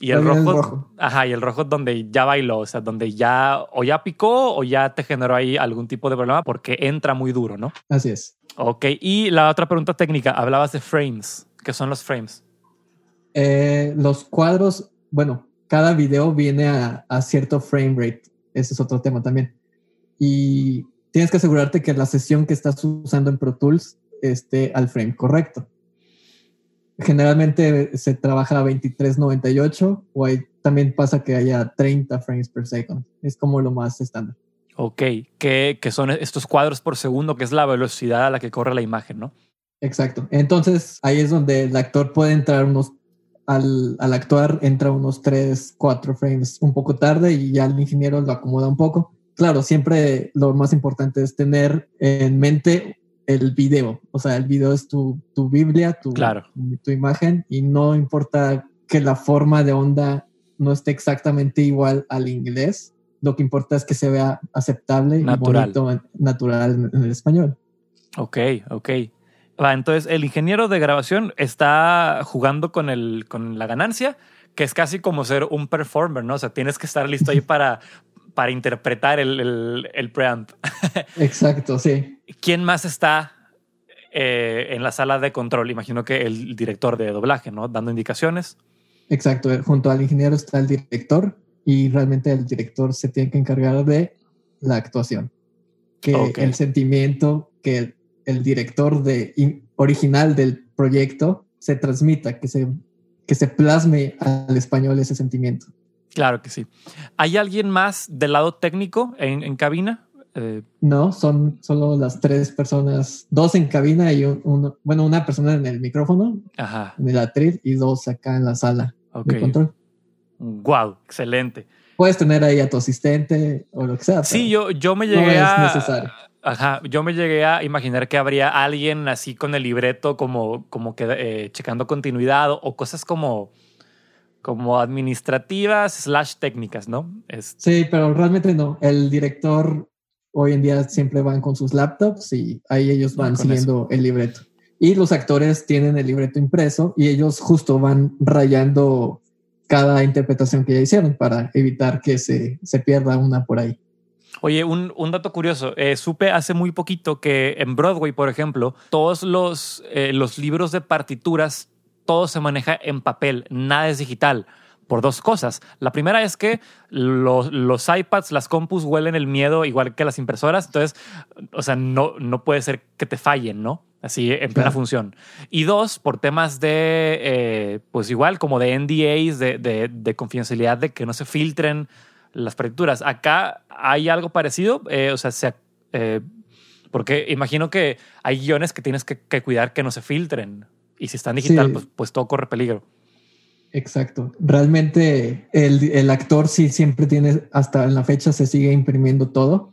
Y el rojo, ajá, y el rojo donde ya bailó, o sea, donde ya o ya picó o ya te generó ahí algún tipo de problema porque entra muy duro, ¿no? Así es. Ok, y la otra pregunta técnica, hablabas de frames. ¿Qué son los frames? Eh, los cuadros, bueno, cada video viene a, cierto frame rate. Ese es otro tema también. Y tienes que asegurarte que la sesión que estás usando en Pro Tools esté al frame correcto. Generalmente se trabaja a 23.98 o hay, también pasa que haya 30 frames per second. Es como lo más estándar. Ok, que, que son estos cuadros por segundo, que es la velocidad a la que corre la imagen, ¿no? Exacto. Entonces ahí es donde el actor puede entrar unos, al, al, actuar, entra unos 3, 4 frames un poco tarde y ya el ingeniero lo acomoda un poco. Claro, siempre lo más importante es tener en mente el video. O sea, el video es tu, tu Biblia, tu, claro. tu imagen y no importa que la forma de onda no esté exactamente igual al inglés. Lo que importa es que se vea aceptable natural. y bonito, natural en, en el español. Ok, ok. Va, entonces el ingeniero de grabación está jugando con, el, con la ganancia, que es casi como ser un performer, ¿no? O sea, tienes que estar listo ahí para, para interpretar el, el, el preamp. Exacto, sí. ¿Quién más está eh, en la sala de control? Imagino que el director de doblaje, ¿no? Dando indicaciones. Exacto, junto al ingeniero está el director y realmente el director se tiene que encargar de la actuación. Que el sentimiento que el, el director de, in- original del proyecto se transmita, que se, que se plasme al español ese sentimiento. Claro que sí. ¿Hay alguien más del lado técnico en, en cabina? Eh, No, son solo las tres personas, dos en cabina y un, uno- bueno, una persona en el micrófono, ajá, en el atril y dos acá en la sala ok. de control. Wow, excelente. Puedes tener ahí a tu asistente o lo que sea. Sí, yo, yo me no llegué es a... Ajá, yo me llegué a imaginar que habría alguien así con el libreto como, como que eh, checando continuidad o, o cosas como, como administrativas slash técnicas, ¿no? Es, Sí, pero realmente no. El director hoy en día siempre van con sus laptops y ahí ellos van siguiendo el libreto. Y los actores tienen el libreto impreso y ellos justo van rayando cada interpretación que ya hicieron para evitar que se, se pierda una por ahí. Oye, un, un dato curioso. Eh, supe hace muy poquito que en Broadway, por ejemplo, todos los, eh, los libros de partituras, todo se maneja en papel, nada es digital. Por dos cosas. La primera es que los, los iPads, las compus huelen el miedo igual que las impresoras. Entonces, o sea, no, no puede ser que te fallen, ¿no? Así en plena Claro. función. Y dos, por temas de, eh, pues igual, como de NDAs, de, de, de confidencialidad, de que no se filtren las partituras. Acá hay algo parecido, eh, o sea, se, eh, porque imagino que hay guiones que tienes que, que cuidar que no se filtren. Y si están digital, Sí. pues, pues todo corre peligro. Exacto. Realmente el, el actor sí siempre tiene, hasta en la fecha se sigue imprimiendo todo,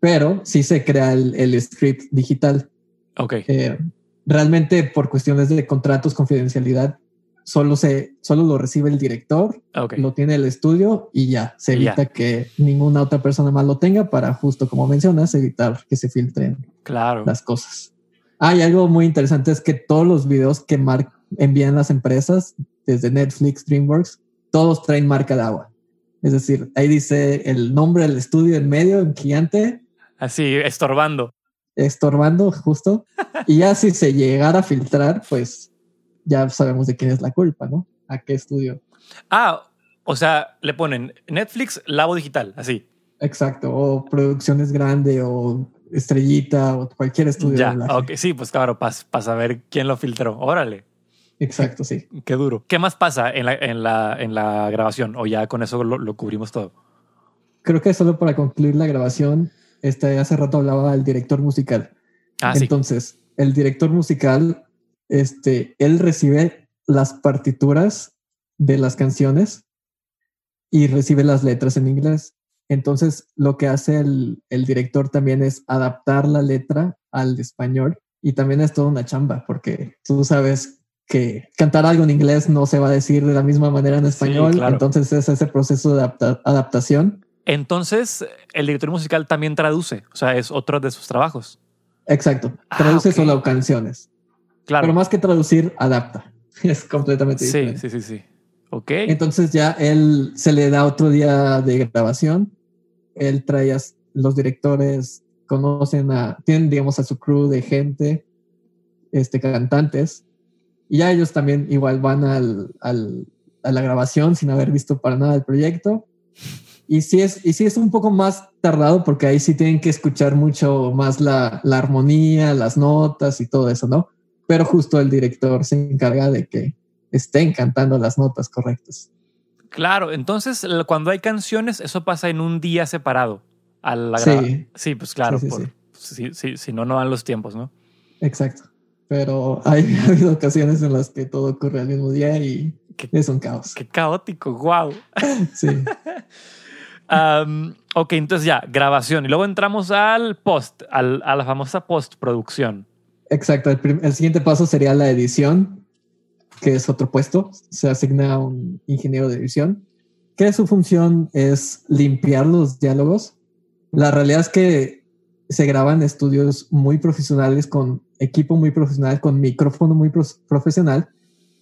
pero sí se crea el, el script digital. Ok. Eh, realmente por cuestiones de contratos, confidencialidad, solo, se, solo lo recibe el director, ok. lo tiene el estudio y ya, se evita que ninguna otra persona más lo tenga para justo como mencionas, evitar que se filtren Claro. las cosas. Ah, y algo muy interesante es que todos los videos que mar envían las empresas, desde Netflix, DreamWorks, todos traen marca de agua. Es decir, ahí dice el nombre del estudio en medio, en gigante, Así, estorbando. estorbando justo. y ya si se llegara a filtrar, pues ya sabemos de quién es la culpa, ¿no? ¿A qué estudio? Ah, o sea, le ponen Netflix, Labo Digital, así. Exacto. O producciones grande o estrellita o cualquier estudio. de Ya, doblaje. ok. Sí, pues claro, para saber quién lo filtró. Órale, Exacto, sí. qué duro. ¿Qué más pasa en la, en la, en la grabación? O ya con eso lo, lo cubrimos todo. Creo que solo para concluir la grabación, este, hace rato hablaba del director musical. Ah, sí. Entonces, el director musical, este, él recibe las partituras de las canciones y recibe las letras en inglés. Entonces, lo que hace el, el director también es adaptar la letra al español y también es toda una chamba porque tú sabes que cantar algo en inglés no se va a decir de la misma manera en Sí, español. claro. Entonces, es ese proceso de adapta- adaptación. Entonces, el director musical también traduce. O sea, es otro de sus trabajos. Exacto. Ah, Traduce solo canciones. Claro. Pero más que traducir, adapta. Es completamente sí, diferente. sí, sí, sí. Ok. Entonces ya él se le da otro día de grabación. Él trae a los directores, conocen a, tienen, digamos, a su crew de gente, este, cantantes. Y ya ellos también igual van al, al- a la grabación sin haber visto para nada el proyecto. Y sí es, y sí es un poco más tardado porque ahí sí tienen que escuchar mucho más la, la armonía, las notas y todo eso, ¿no? Pero justo el director se encarga de que estén cantando las notas correctas. Claro, entonces cuando hay canciones, eso pasa en un día separado. A la Sí. sí, pues claro, Sí, sí, por- si, no, no dan los tiempos, ¿no? Exacto. Pero hay, ha habido ocasiones en las que todo ocurre al mismo día y Qué- es un caos. Qué caótico, wow. Sí, ok, entonces ya, grabación. Y luego entramos al post, al- a la famosa postproducción. Exacto. El, siguiente paso sería la edición, que es otro puesto. Se asigna a un ingeniero de edición, que su función es limpiar los diálogos. La realidad es que se graban estudios muy profesionales con equipo muy profesional, con micrófono muy profesional,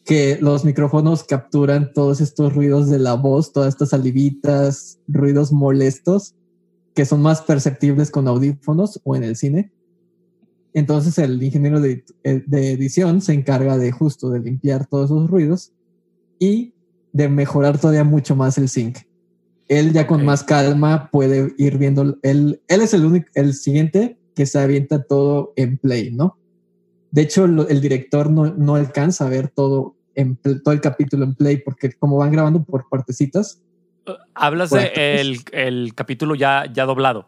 que los micrófonos capturan todos estos ruidos de la voz, todas estas salivitas, ruidos molestos, que son más perceptibles con audífonos o en el cine. Entonces el ingeniero de, de edición se encarga de justo de limpiar todos esos ruidos y de mejorar todavía mucho más el sync. Él ya con más calma puede ir viendo, él, él es el único, el siguiente que se avienta todo en play, ¿no? De hecho, lo- el director no, no alcanza a ver todo, en, todo el capítulo en play porque como van grabando por partecitas, Uh, Hablas Correcto. de el capítulo ya, ya doblado.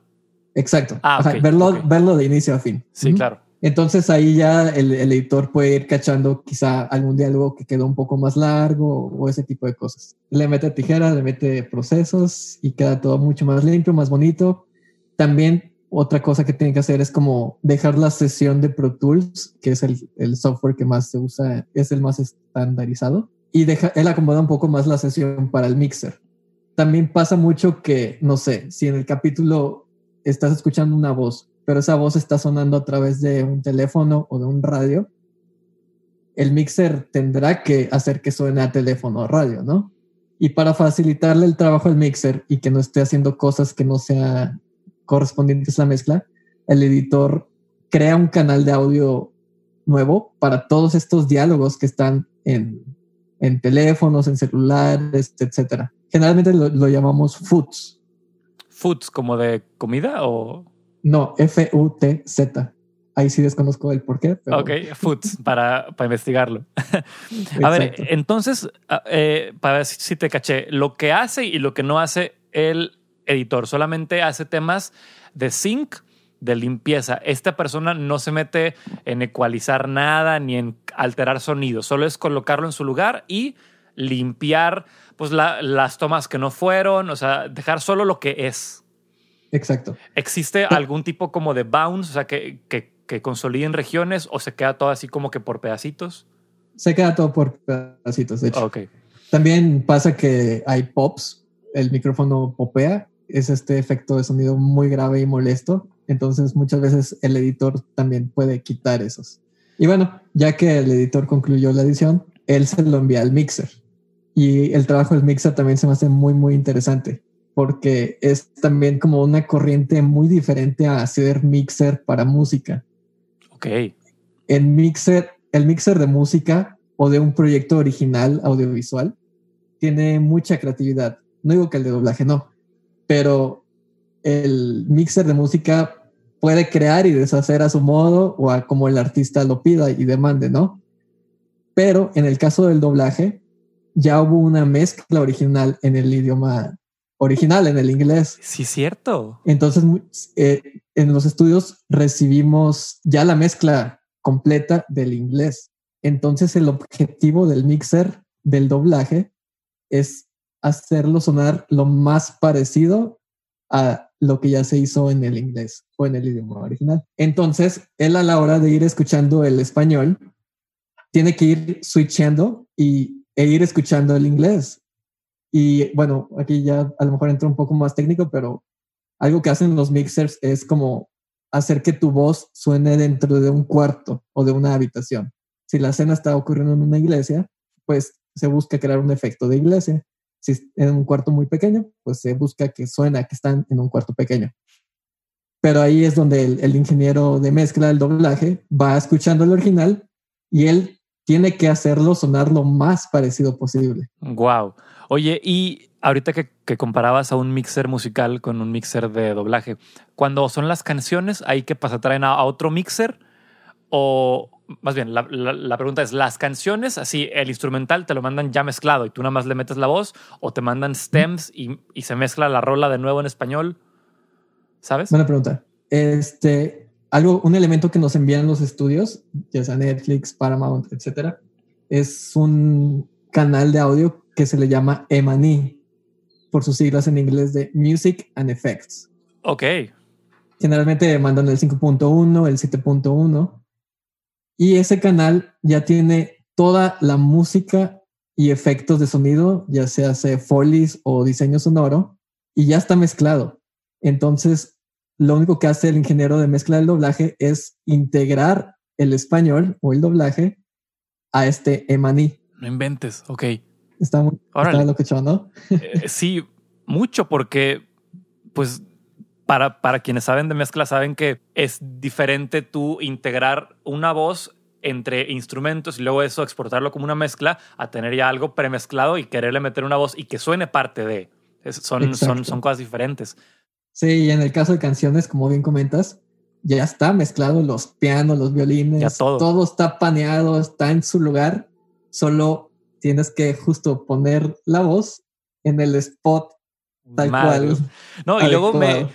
Exacto, Ah, Ajá, verlo, verlo de inicio a fin. Sí, claro. Entonces ahí ya el, el editor puede ir cachando quizá algún diálogo que quedó un poco más largo o ese tipo de cosas. Le mete tijera, le mete procesos y queda todo mucho más limpio, más bonito. También otra cosa que tiene que hacer es como dejar la sesión de Pro Tools, que es el, el software que más se usa, es el más estandarizado, y deja, él acomoda un poco más la sesión para el mixer. También pasa mucho que, no sé, si en el capítulo estás escuchando una voz, pero esa voz está sonando a través de un teléfono o de un radio, el mixer tendrá que hacer que suene a teléfono o radio, ¿no? Y para facilitarle el trabajo al mixer y que no esté haciendo cosas que no sean correspondientes a la mezcla, el editor crea un canal de audio nuevo para todos estos diálogos que están en, en teléfonos, en celulares, etcétera. Generalmente lo, llamamos foods. Foods, como de comida o. No, F-U-T-Z. Ahí sí desconozco el por qué. Pero Ok, foods, para, para investigarlo. A ver, entonces, ah, eh, para ver si te caché, lo que hace y lo que no hace el editor, solamente hace temas de sync, de limpieza. Esta persona no se mete en ecualizar nada ni en alterar sonido, solo es colocarlo en su lugar y limpiar pues la- las tomas que no fueron, o sea, dejar solo lo que es. Exacto. ¿Existe algún tipo como de bounce, o sea, que, que, que consoliden regiones o se queda todo así como que por pedacitos? Se queda todo por pedacitos, de hecho. Ok. También pasa que hay pops, el micrófono popea, es este efecto de sonido muy grave y molesto, entonces muchas veces el editor también puede quitar esos. Y bueno, ya que el editor concluyó la edición, él se lo envía al mixer. Y el trabajo del mixer también se me hace muy, muy interesante, porque es también como una corriente muy diferente a hacer mixer para música. Ok. En mixer, el mixer de música o de un proyecto original audiovisual tiene mucha creatividad. No digo que el de doblaje no, pero el mixer de música puede crear y deshacer a su modo o a como el artista lo pida y demande, ¿no? Pero en el caso del doblaje, ya hubo una mezcla original en el idioma original, en el inglés. Sí, cierto. Entonces, eh, en los estudios recibimos ya la mezcla completa del inglés. Entonces, el objetivo del mixer del doblaje es hacerlo sonar lo más parecido a lo que ya se hizo en el inglés o en el idioma original. Entonces, él a la hora de ir escuchando el español, tiene que ir switchando y, e ir escuchando el inglés. Y bueno, aquí ya a lo mejor entra un poco más técnico, pero algo que hacen los mixers es como hacer que tu voz suene dentro de un cuarto o de una habitación. Si la escena está ocurriendo en una iglesia, pues se busca crear un efecto de iglesia. Si es en un cuarto muy pequeño, pues se busca que suena que están en un cuarto pequeño. Pero ahí es donde el, el ingeniero de mezcla del doblaje va escuchando el original y él tiene que hacerlo sonar lo más parecido posible. Wow. Oye, y ahorita que, comparabas a un mixer musical con un mixer de doblaje, cuando son las canciones, ¿hay que pasar traen a, otro mixer? O más bien, la, pregunta es, ¿las canciones, así, el instrumental te lo mandan ya mezclado y tú nada más le metes la voz? ¿O te mandan stems y, y se mezcla la rola de nuevo en español? ¿Sabes? Buena pregunta. Este, algo, un elemento que nos envían los estudios, ya sea Netflix, Paramount, etcétera, es un canal de audio que se le llama EMANI, por sus siglas en inglés de Music and Effects. Ok. Generalmente mandan el 5.1, el 7.1, y ese canal ya tiene toda la música y efectos de sonido, ya sea Follies o diseño sonoro, y ya está mezclado. Entonces, lo único que hace el ingeniero de mezcla del doblaje es integrar el español o el doblaje a este emaní. No inventes, ok. Está muy lo que ¿no? Eh, sí, mucho porque, pues, para, para quienes saben de mezcla, saben que es diferente tú integrar una voz entre instrumentos y luego eso exportarlo como una mezcla a tener ya algo premezclado y quererle meter una voz y que suene parte de. son, son, son cosas diferentes. Sí, y en el caso de canciones, como bien comentas, ya está mezclado los pianos, los violines, todo. todo está paneado, está en su lugar. Solo tienes que justo poner la voz en el spot tal cual. No, y luego me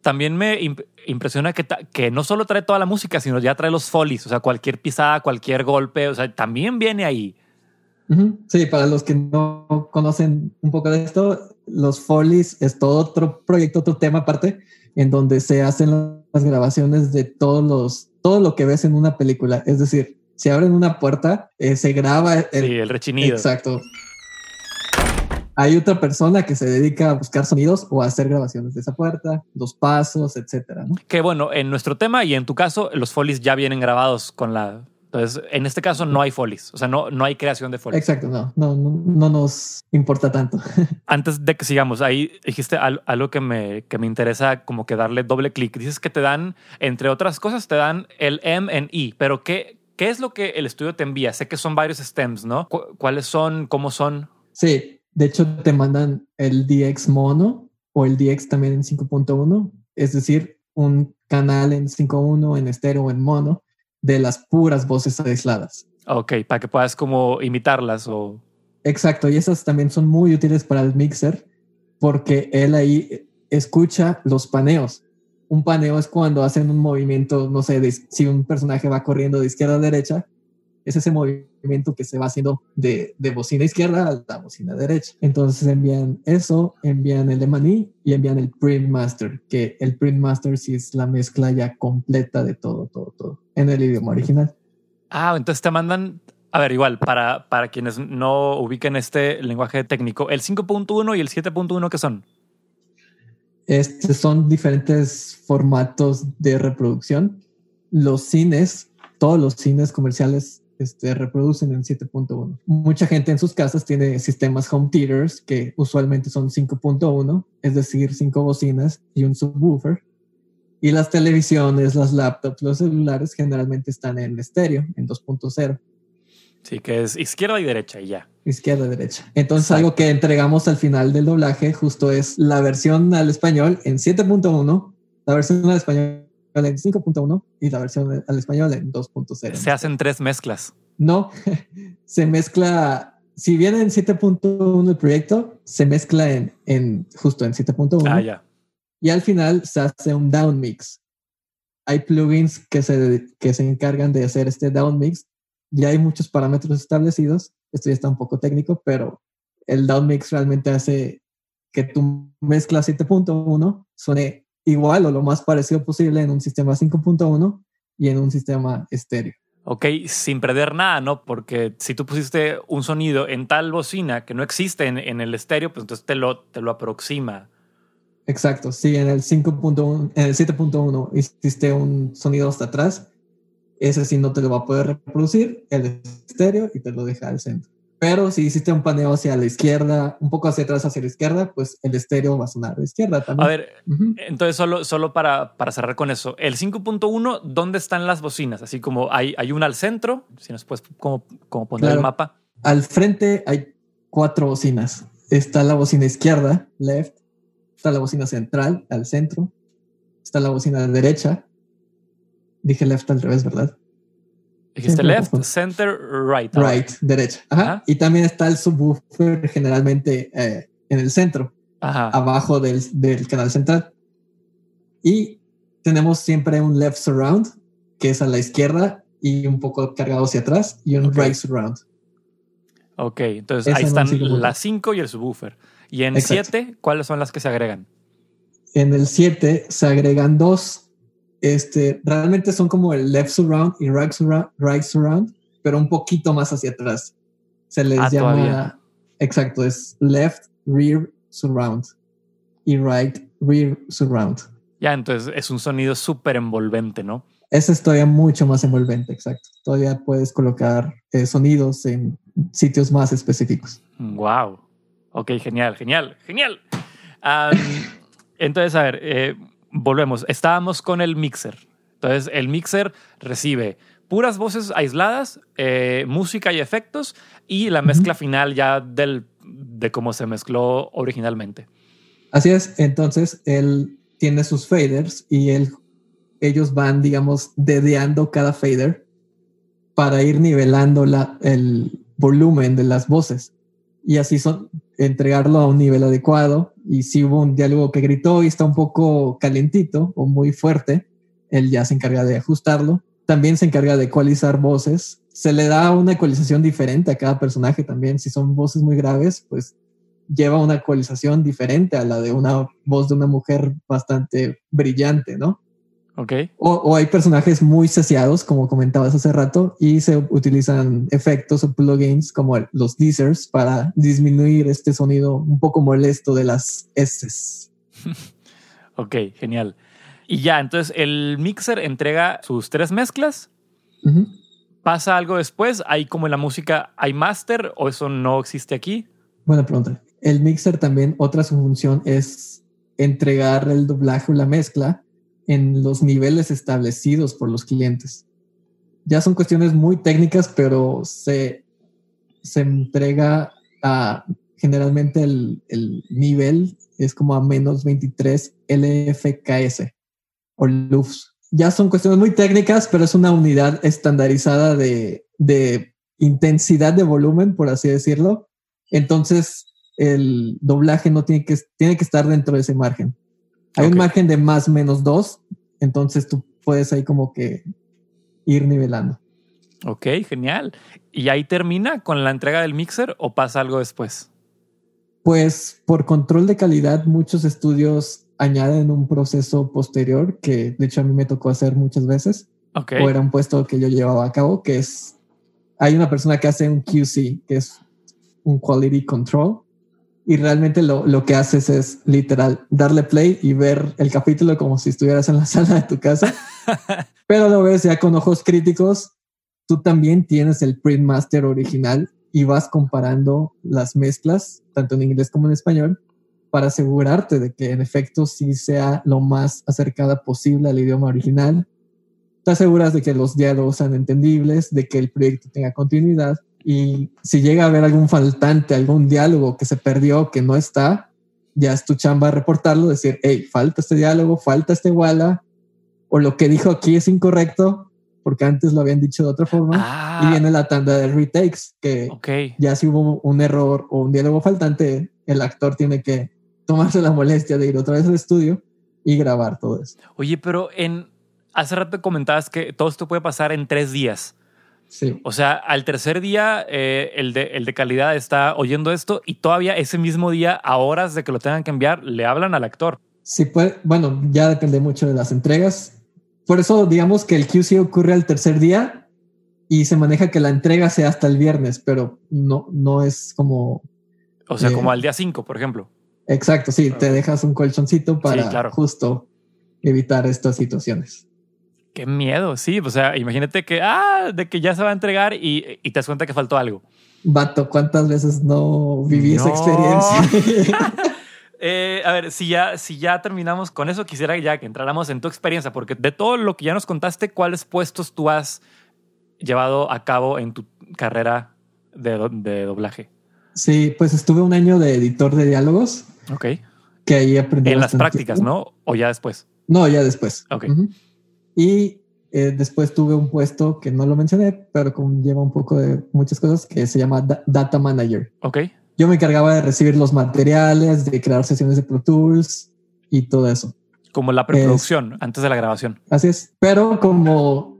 también me impresiona que, que no solo trae toda la música, sino ya trae los folies, o sea, cualquier pisada, cualquier golpe, o sea, también viene ahí. Sí, para los que no conocen un poco de esto, los Folies es todo otro proyecto, otro tema aparte, en donde se hacen las grabaciones de todos los, todo lo que ves en una película. Es decir, si abren una puerta, eh, se graba el, sí, el rechinido. Exacto. Hay otra persona que se dedica a buscar sonidos o a hacer grabaciones de esa puerta, los pasos, etcétera. Que bueno, en nuestro tema y en tu caso, los folies ya vienen grabados con la entonces, en este caso no hay folies, o sea, no, no hay creación de folies. Exacto, no, no, no, nos importa tanto. Antes de que sigamos, ahí dijiste algo que me, que me interesa como que darle doble clic. Dices que te dan, entre otras cosas, te dan el M en E, pero ¿qué, ¿qué es lo que el estudio te envía? Sé que son varios stems, ¿no? ¿Cuáles son? ¿Cómo son? Sí, de hecho te mandan el DX mono o el DX también en 5.1, es decir, un canal en 5.1, en estéreo o en mono de las puras voces aisladas. Ok, para que puedas como imitarlas o... Exacto, y esas también son muy útiles para el mixer porque él ahí escucha los paneos. Un paneo es cuando hacen un movimiento, no sé, si un personaje va corriendo de izquierda a derecha, es ese movimiento que se va haciendo de, de bocina izquierda a la bocina derecha. Entonces envían eso, envían el Emaní y envían el Print Master, que el Print Master sí es la mezcla ya completa de todo, todo, todo en el idioma original. Ah, entonces te mandan, a ver, igual, para, para quienes no ubiquen este lenguaje técnico, el 5.1 y el 7.1, ¿qué son? Estos son diferentes formatos de reproducción. Los cines, todos los cines comerciales este, reproducen en 7.1. Mucha gente en sus casas tiene sistemas home theaters que usualmente son 5.1, es decir, cinco bocinas y un subwoofer. Y las televisiones, las laptops, los celulares generalmente están en estéreo, en 2.0. Sí, que es izquierda y derecha y ya. Izquierda y derecha. Entonces algo que entregamos al final del doblaje justo es la versión al español en 7.1, la versión al español en 5.1 y la versión al español en 2.0. Se hacen tres mezclas. No, se mezcla, si viene en 7.1 el proyecto, se mezcla en, en justo en 7.1. Ah, ya y al final se hace un down mix. Hay plugins que se, que se encargan de hacer este down mix. Ya hay muchos parámetros establecidos. Esto ya está un poco técnico, pero el down mix realmente hace que tu mezcla 7.1 suene igual o lo más parecido posible en un sistema 5.1 y en un sistema estéreo. Ok, sin perder nada, ¿no? Porque si tú pusiste un sonido en tal bocina que no existe en, en el estéreo, pues entonces te lo, te lo aproxima. Exacto, sí, en el 5.1, en el 7.1 hiciste un sonido hasta atrás, ese sí no te lo va a poder reproducir, el estéreo y te lo deja al centro. Pero si hiciste un paneo hacia la izquierda, un poco hacia atrás hacia la izquierda, pues el estéreo va a sonar a la izquierda también. A ver, entonces solo, solo para, para cerrar con eso, el 5.1, ¿dónde están las bocinas? Así como hay, hay una al centro, si nos puedes como, como poner el mapa. Al frente hay cuatro bocinas. Está la bocina izquierda, left, está la bocina central, al centro, está la bocina derecha. Dije left al revés, ¿verdad? Dijiste left, center, right. Right, derecha. Ajá. Y también está el subwoofer generalmente eh, en el centro, abajo del, del, canal central. Y tenemos siempre un left surround, que es a la izquierda y un poco cargado hacia atrás, y un right surround. Ok, entonces ahí están las 5 y el subwoofer. Y en 7, ¿cuáles son las que se agregan? En el 7 se agregan dos este, realmente son como el left surround y right surround, right surround pero un poquito más hacia atrás. Se les ah, llama, exacto, es left rear surround y right rear surround. Ya, entonces es un sonido súper envolvente, ¿no? Ese es todavía mucho más envolvente, exacto. Todavía puedes colocar eh, sonidos en sitios más específicos. Wow. Ok, genial, genial, genial. entonces, a ver, eh, volvemos, estábamos con el mixer. Entonces, el mixer recibe puras voces aisladas, eh, música y efectos, y la mezcla final ya del, de cómo se mezcló originalmente. Así es, entonces él tiene sus faders y él, ellos van, digamos, dedeando cada fader para ir nivelando la, el volumen de las voces y así son, entregarlo a un nivel adecuado. Y si hubo un diálogo que gritó y está un poco calentito o muy fuerte, él ya se encarga de ajustarlo. También se encarga de ecualizar voces. Se le da una ecualización diferente a cada personaje también. Si son voces muy graves, pues lleva una ecualización diferente a la de una voz de una mujer bastante brillante, ¿no? Okay. O, hay personajes muy saciados, como comentabas hace rato, y se utilizan efectos o plugins como los deezers para disminuir este sonido un poco molesto de las S. ok, genial. Y ya, entonces el mixer entrega sus tres mezclas. ¿Pasa algo después? ¿Hay como en la música, hay master o eso no existe aquí? Buena pregunta. El mixer también, otra su función es entregar el doblaje o la mezcla en los niveles establecidos por los clientes. Ya son cuestiones muy técnicas, pero se, se entrega a generalmente el, nivel es como a menos 23 LFKS o LUFS. Ya son cuestiones muy técnicas, pero es una unidad estandarizada de, de intensidad de volumen, por así decirlo. Entonces, el doblaje no tiene que, tiene que estar dentro de ese margen. Hay un margen de más menos dos, entonces tú puedes ahí como que ir nivelando. Ok, genial. ¿Y ahí termina con la entrega del mixer o pasa algo después? Pues por control de calidad, muchos estudios añaden un proceso posterior que de hecho a mí me tocó hacer muchas veces. Okay. O era un puesto que yo llevaba a cabo, que es, hay una persona que hace un QC, que es un Quality Control, y realmente lo, lo, que haces es literal darle play y ver el capítulo como si estuvieras en la sala de tu casa, pero lo ves ya con ojos críticos. Tú también tienes el print master original y vas comparando las mezclas, tanto en inglés como en español, para asegurarte de que en efecto sí sea lo más acercada posible al idioma original. Te aseguras de que los diálogos sean entendibles, de que el proyecto tenga continuidad y si llega a haber algún faltante, algún diálogo que se perdió, que no está, ya es tu chamba reportarlo, decir, hey, falta este diálogo, falta este wala, o lo que dijo aquí es incorrecto, porque antes lo habían dicho de otra forma, ah. y viene la tanda de retakes, que ya si hubo un error o un diálogo faltante, el actor tiene que tomarse la molestia de ir otra vez al estudio y grabar todo eso. Oye, pero en hace rato comentabas que todo esto puede pasar en tres días. O sea, al tercer día, eh, el, de, el de calidad está oyendo esto y todavía ese mismo día, a horas de que lo tengan que enviar, le hablan al actor. Sí, pues, bueno, ya depende mucho de las entregas. Por eso, digamos que el QC ocurre al tercer día y se maneja que la entrega sea hasta el viernes, pero no, no es como. O sea, como al día 5, por ejemplo. Exacto, sí, te dejas un colchoncito para justo evitar estas situaciones. Qué miedo, sí. O sea, imagínate que, ah, de que ya se va a entregar y, y te das cuenta que faltó algo. Vato, ¿cuántas veces no viví esa experiencia? eh, a ver, si ya, si ya terminamos con eso, quisiera ya que entráramos en tu experiencia, porque de todo lo que ya nos contaste, ¿cuáles puestos tú has llevado a cabo en tu carrera de, de doblaje? Sí, pues estuve un año de editor de diálogos. Ok. Que ahí aprendí. En las prácticas, ¿no? ¿O ya después? No, ya después. Ok. Y eh, después tuve un puesto que no lo mencioné, pero lleva un poco de muchas cosas, que se llama Data Manager. Ok. Yo me encargaba de recibir los materiales, de crear sesiones de Pro Tools y todo eso. Como la preproducción, antes de la grabación. Así es. Pero como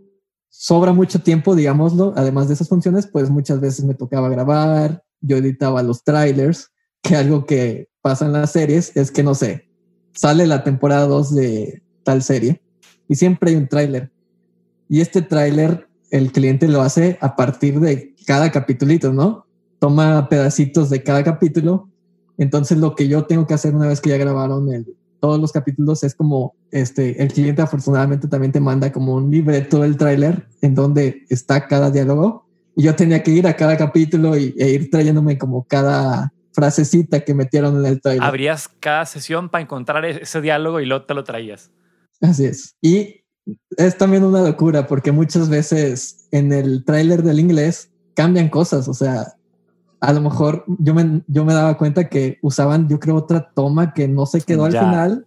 sobra mucho tiempo, digámoslo, además de esas funciones, pues muchas veces me tocaba grabar, yo editaba los trailers, que algo que pasa en las series es que no sé, sale la temporada 2 de tal serie y siempre hay un tráiler. Y este tráiler el cliente lo hace a partir de cada capítulito, ¿no? Toma pedacitos de cada capítulo. Entonces lo que yo tengo que hacer una vez que ya grabaron todos los capítulos es como este el cliente afortunadamente también te manda como un libreto del tráiler en donde está cada diálogo y yo tenía que ir a cada capítulo y, e ir trayéndome como cada frasecita que metieron en el tráiler. Abrías cada sesión para encontrar e-, ese diálogo y luego te lo traías. Así es. Y es también una locura porque muchas veces en el tráiler del inglés cambian cosas. O sea, a lo mejor yo me, yo me daba cuenta que usaban, yo creo, otra toma que no se quedó al final,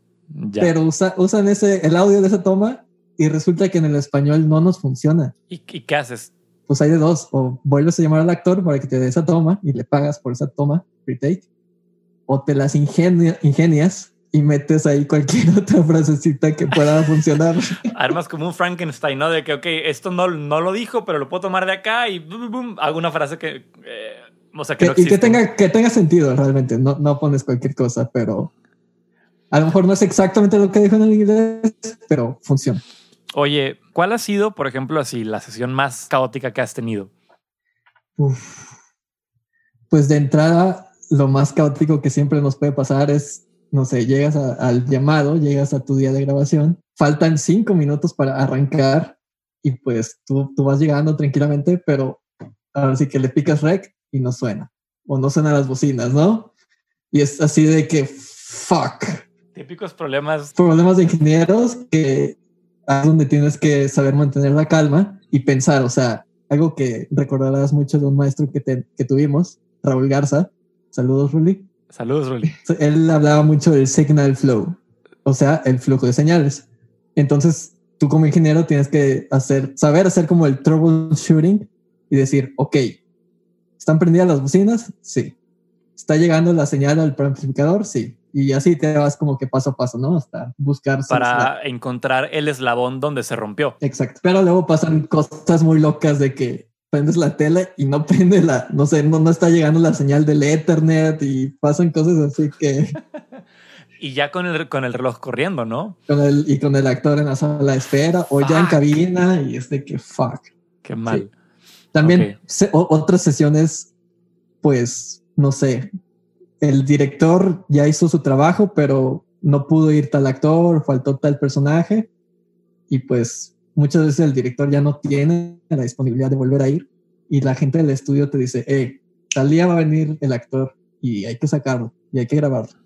pero usan ese, el audio de esa toma y resulta que en el español no nos funciona. ¿Y, qué haces? Pues hay de dos, o vuelves a llamar al actor para que te dé esa toma y le pagas por esa toma, retake, o te las ingenias y metes ahí cualquier otra frasecita que pueda funcionar. Armas como un Frankenstein, ¿no? De que, ok, esto no, no lo dijo, pero lo puedo tomar de acá y boom, hago una frase que, eh, o sea, que, no Y que tenga, que tenga sentido realmente, no, no pones cualquier cosa, pero a lo mejor no es exactamente lo que dijo en el inglés, pero funciona. Oye, ¿cuál ha sido, por ejemplo, así, la sesión más caótica que has tenido? Pues de entrada, lo más caótico que siempre nos puede pasar es no sé, llegas al llamado, llegas a tu día de grabación, faltan cinco minutos para arrancar y pues tú, tú vas llegando tranquilamente, pero ahora sí que le picas rec y no suena, o no suenan las bocinas, ¿no? Y es así de que, fuck. Típicos problemas. Problemas de ingenieros que es donde tienes que saber mantener la calma y pensar, o sea, algo que recordarás mucho de un maestro que, que tuvimos, Raúl Garza. Saludos, Ruli Saludos, Ruli. Él hablaba mucho del signal flow, o sea, el flujo de señales. Entonces, tú como ingeniero tienes que hacer, saber hacer como el troubleshooting y decir, ok, ¿están prendidas las bocinas? Sí. ¿Está llegando la señal al amplificador? Sí. Y así te vas como que paso a paso, ¿no? Hasta buscar. Para encontrar el eslabón donde se rompió. Exacto. Pero luego pasan cosas muy locas de que prendes la tele y no prende la, no sé, no, no está llegando la señal del Ethernet y pasan cosas así que... y ya con el, con el reloj corriendo, ¿no? Con el, y con el actor en la sala de espera o ya en cabina y es de que fuck. Qué mal. También otras sesiones, pues, no sé, el director ya hizo su trabajo, pero no pudo ir tal actor, faltó tal personaje y pues muchas veces el director ya no tiene la disponibilidad de volver a ir y la gente del estudio te dice, eh, tal día va a venir el actor y hay que sacarlo y hay que grabarlo.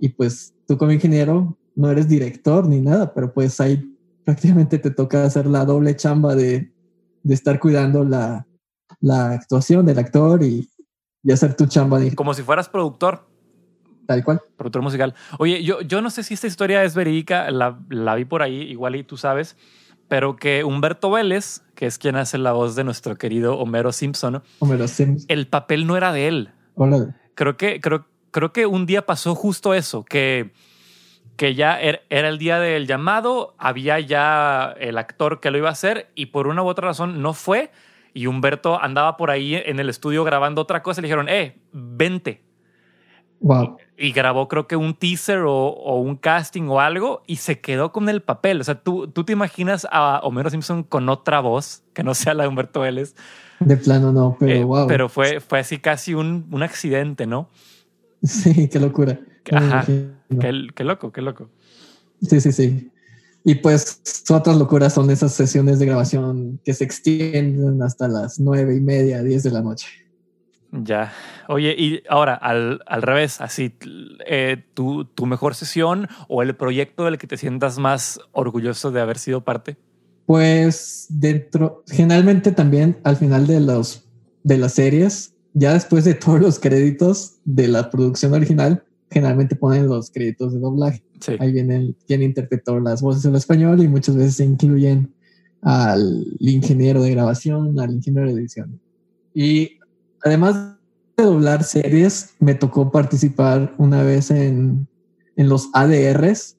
Y pues tú como ingeniero no eres director ni nada, pero pues ahí prácticamente te toca hacer la doble chamba de, de estar cuidando la, la, actuación del actor y, y hacer tu chamba. De... Como si fueras productor. Tal cual. Productor musical. Oye, yo, yo no sé si esta historia es verídica, la, la vi por ahí, igual y tú sabes pero que Humberto Vélez, que es quien hace la voz de nuestro querido Homero Simpson, Homero Simpson. el papel no era de él. Hola. Creo que, creo, creo que un día pasó justo eso, que, que ya er, era el día del llamado, había ya el actor que lo iba a hacer y por una u otra razón no fue. Y Humberto andaba por ahí en el estudio grabando otra cosa y le dijeron, eh, vente. Wow y grabó creo que un teaser o, un casting o algo y se quedó con el papel. O sea, ¿tú, tú te imaginas a Homero Simpson con otra voz que no sea la de Humberto Vélez. De plano no, pero wow. Eh, pero fue, fue así casi un, un accidente, ¿no? Sí, qué locura. Ajá. Qué, qué, loco, qué loco. Sí, sí, sí. Y pues otras locuras son esas sesiones de grabación que se extienden hasta las nueve y media, diez de la noche. Ya. Oye, y ahora al, al revés, así, eh, tu, tu mejor sesión o el proyecto del que te sientas más orgulloso de haber sido parte. Pues dentro, generalmente también al final de los de las series, ya después de todos los créditos de la producción original, generalmente ponen los créditos de doblaje. Ahí viene quien interpretó las voces en español y muchas veces se incluyen al ingeniero de grabación, al ingeniero de edición. Y además de doblar series, me tocó participar una vez en, en los ADRs.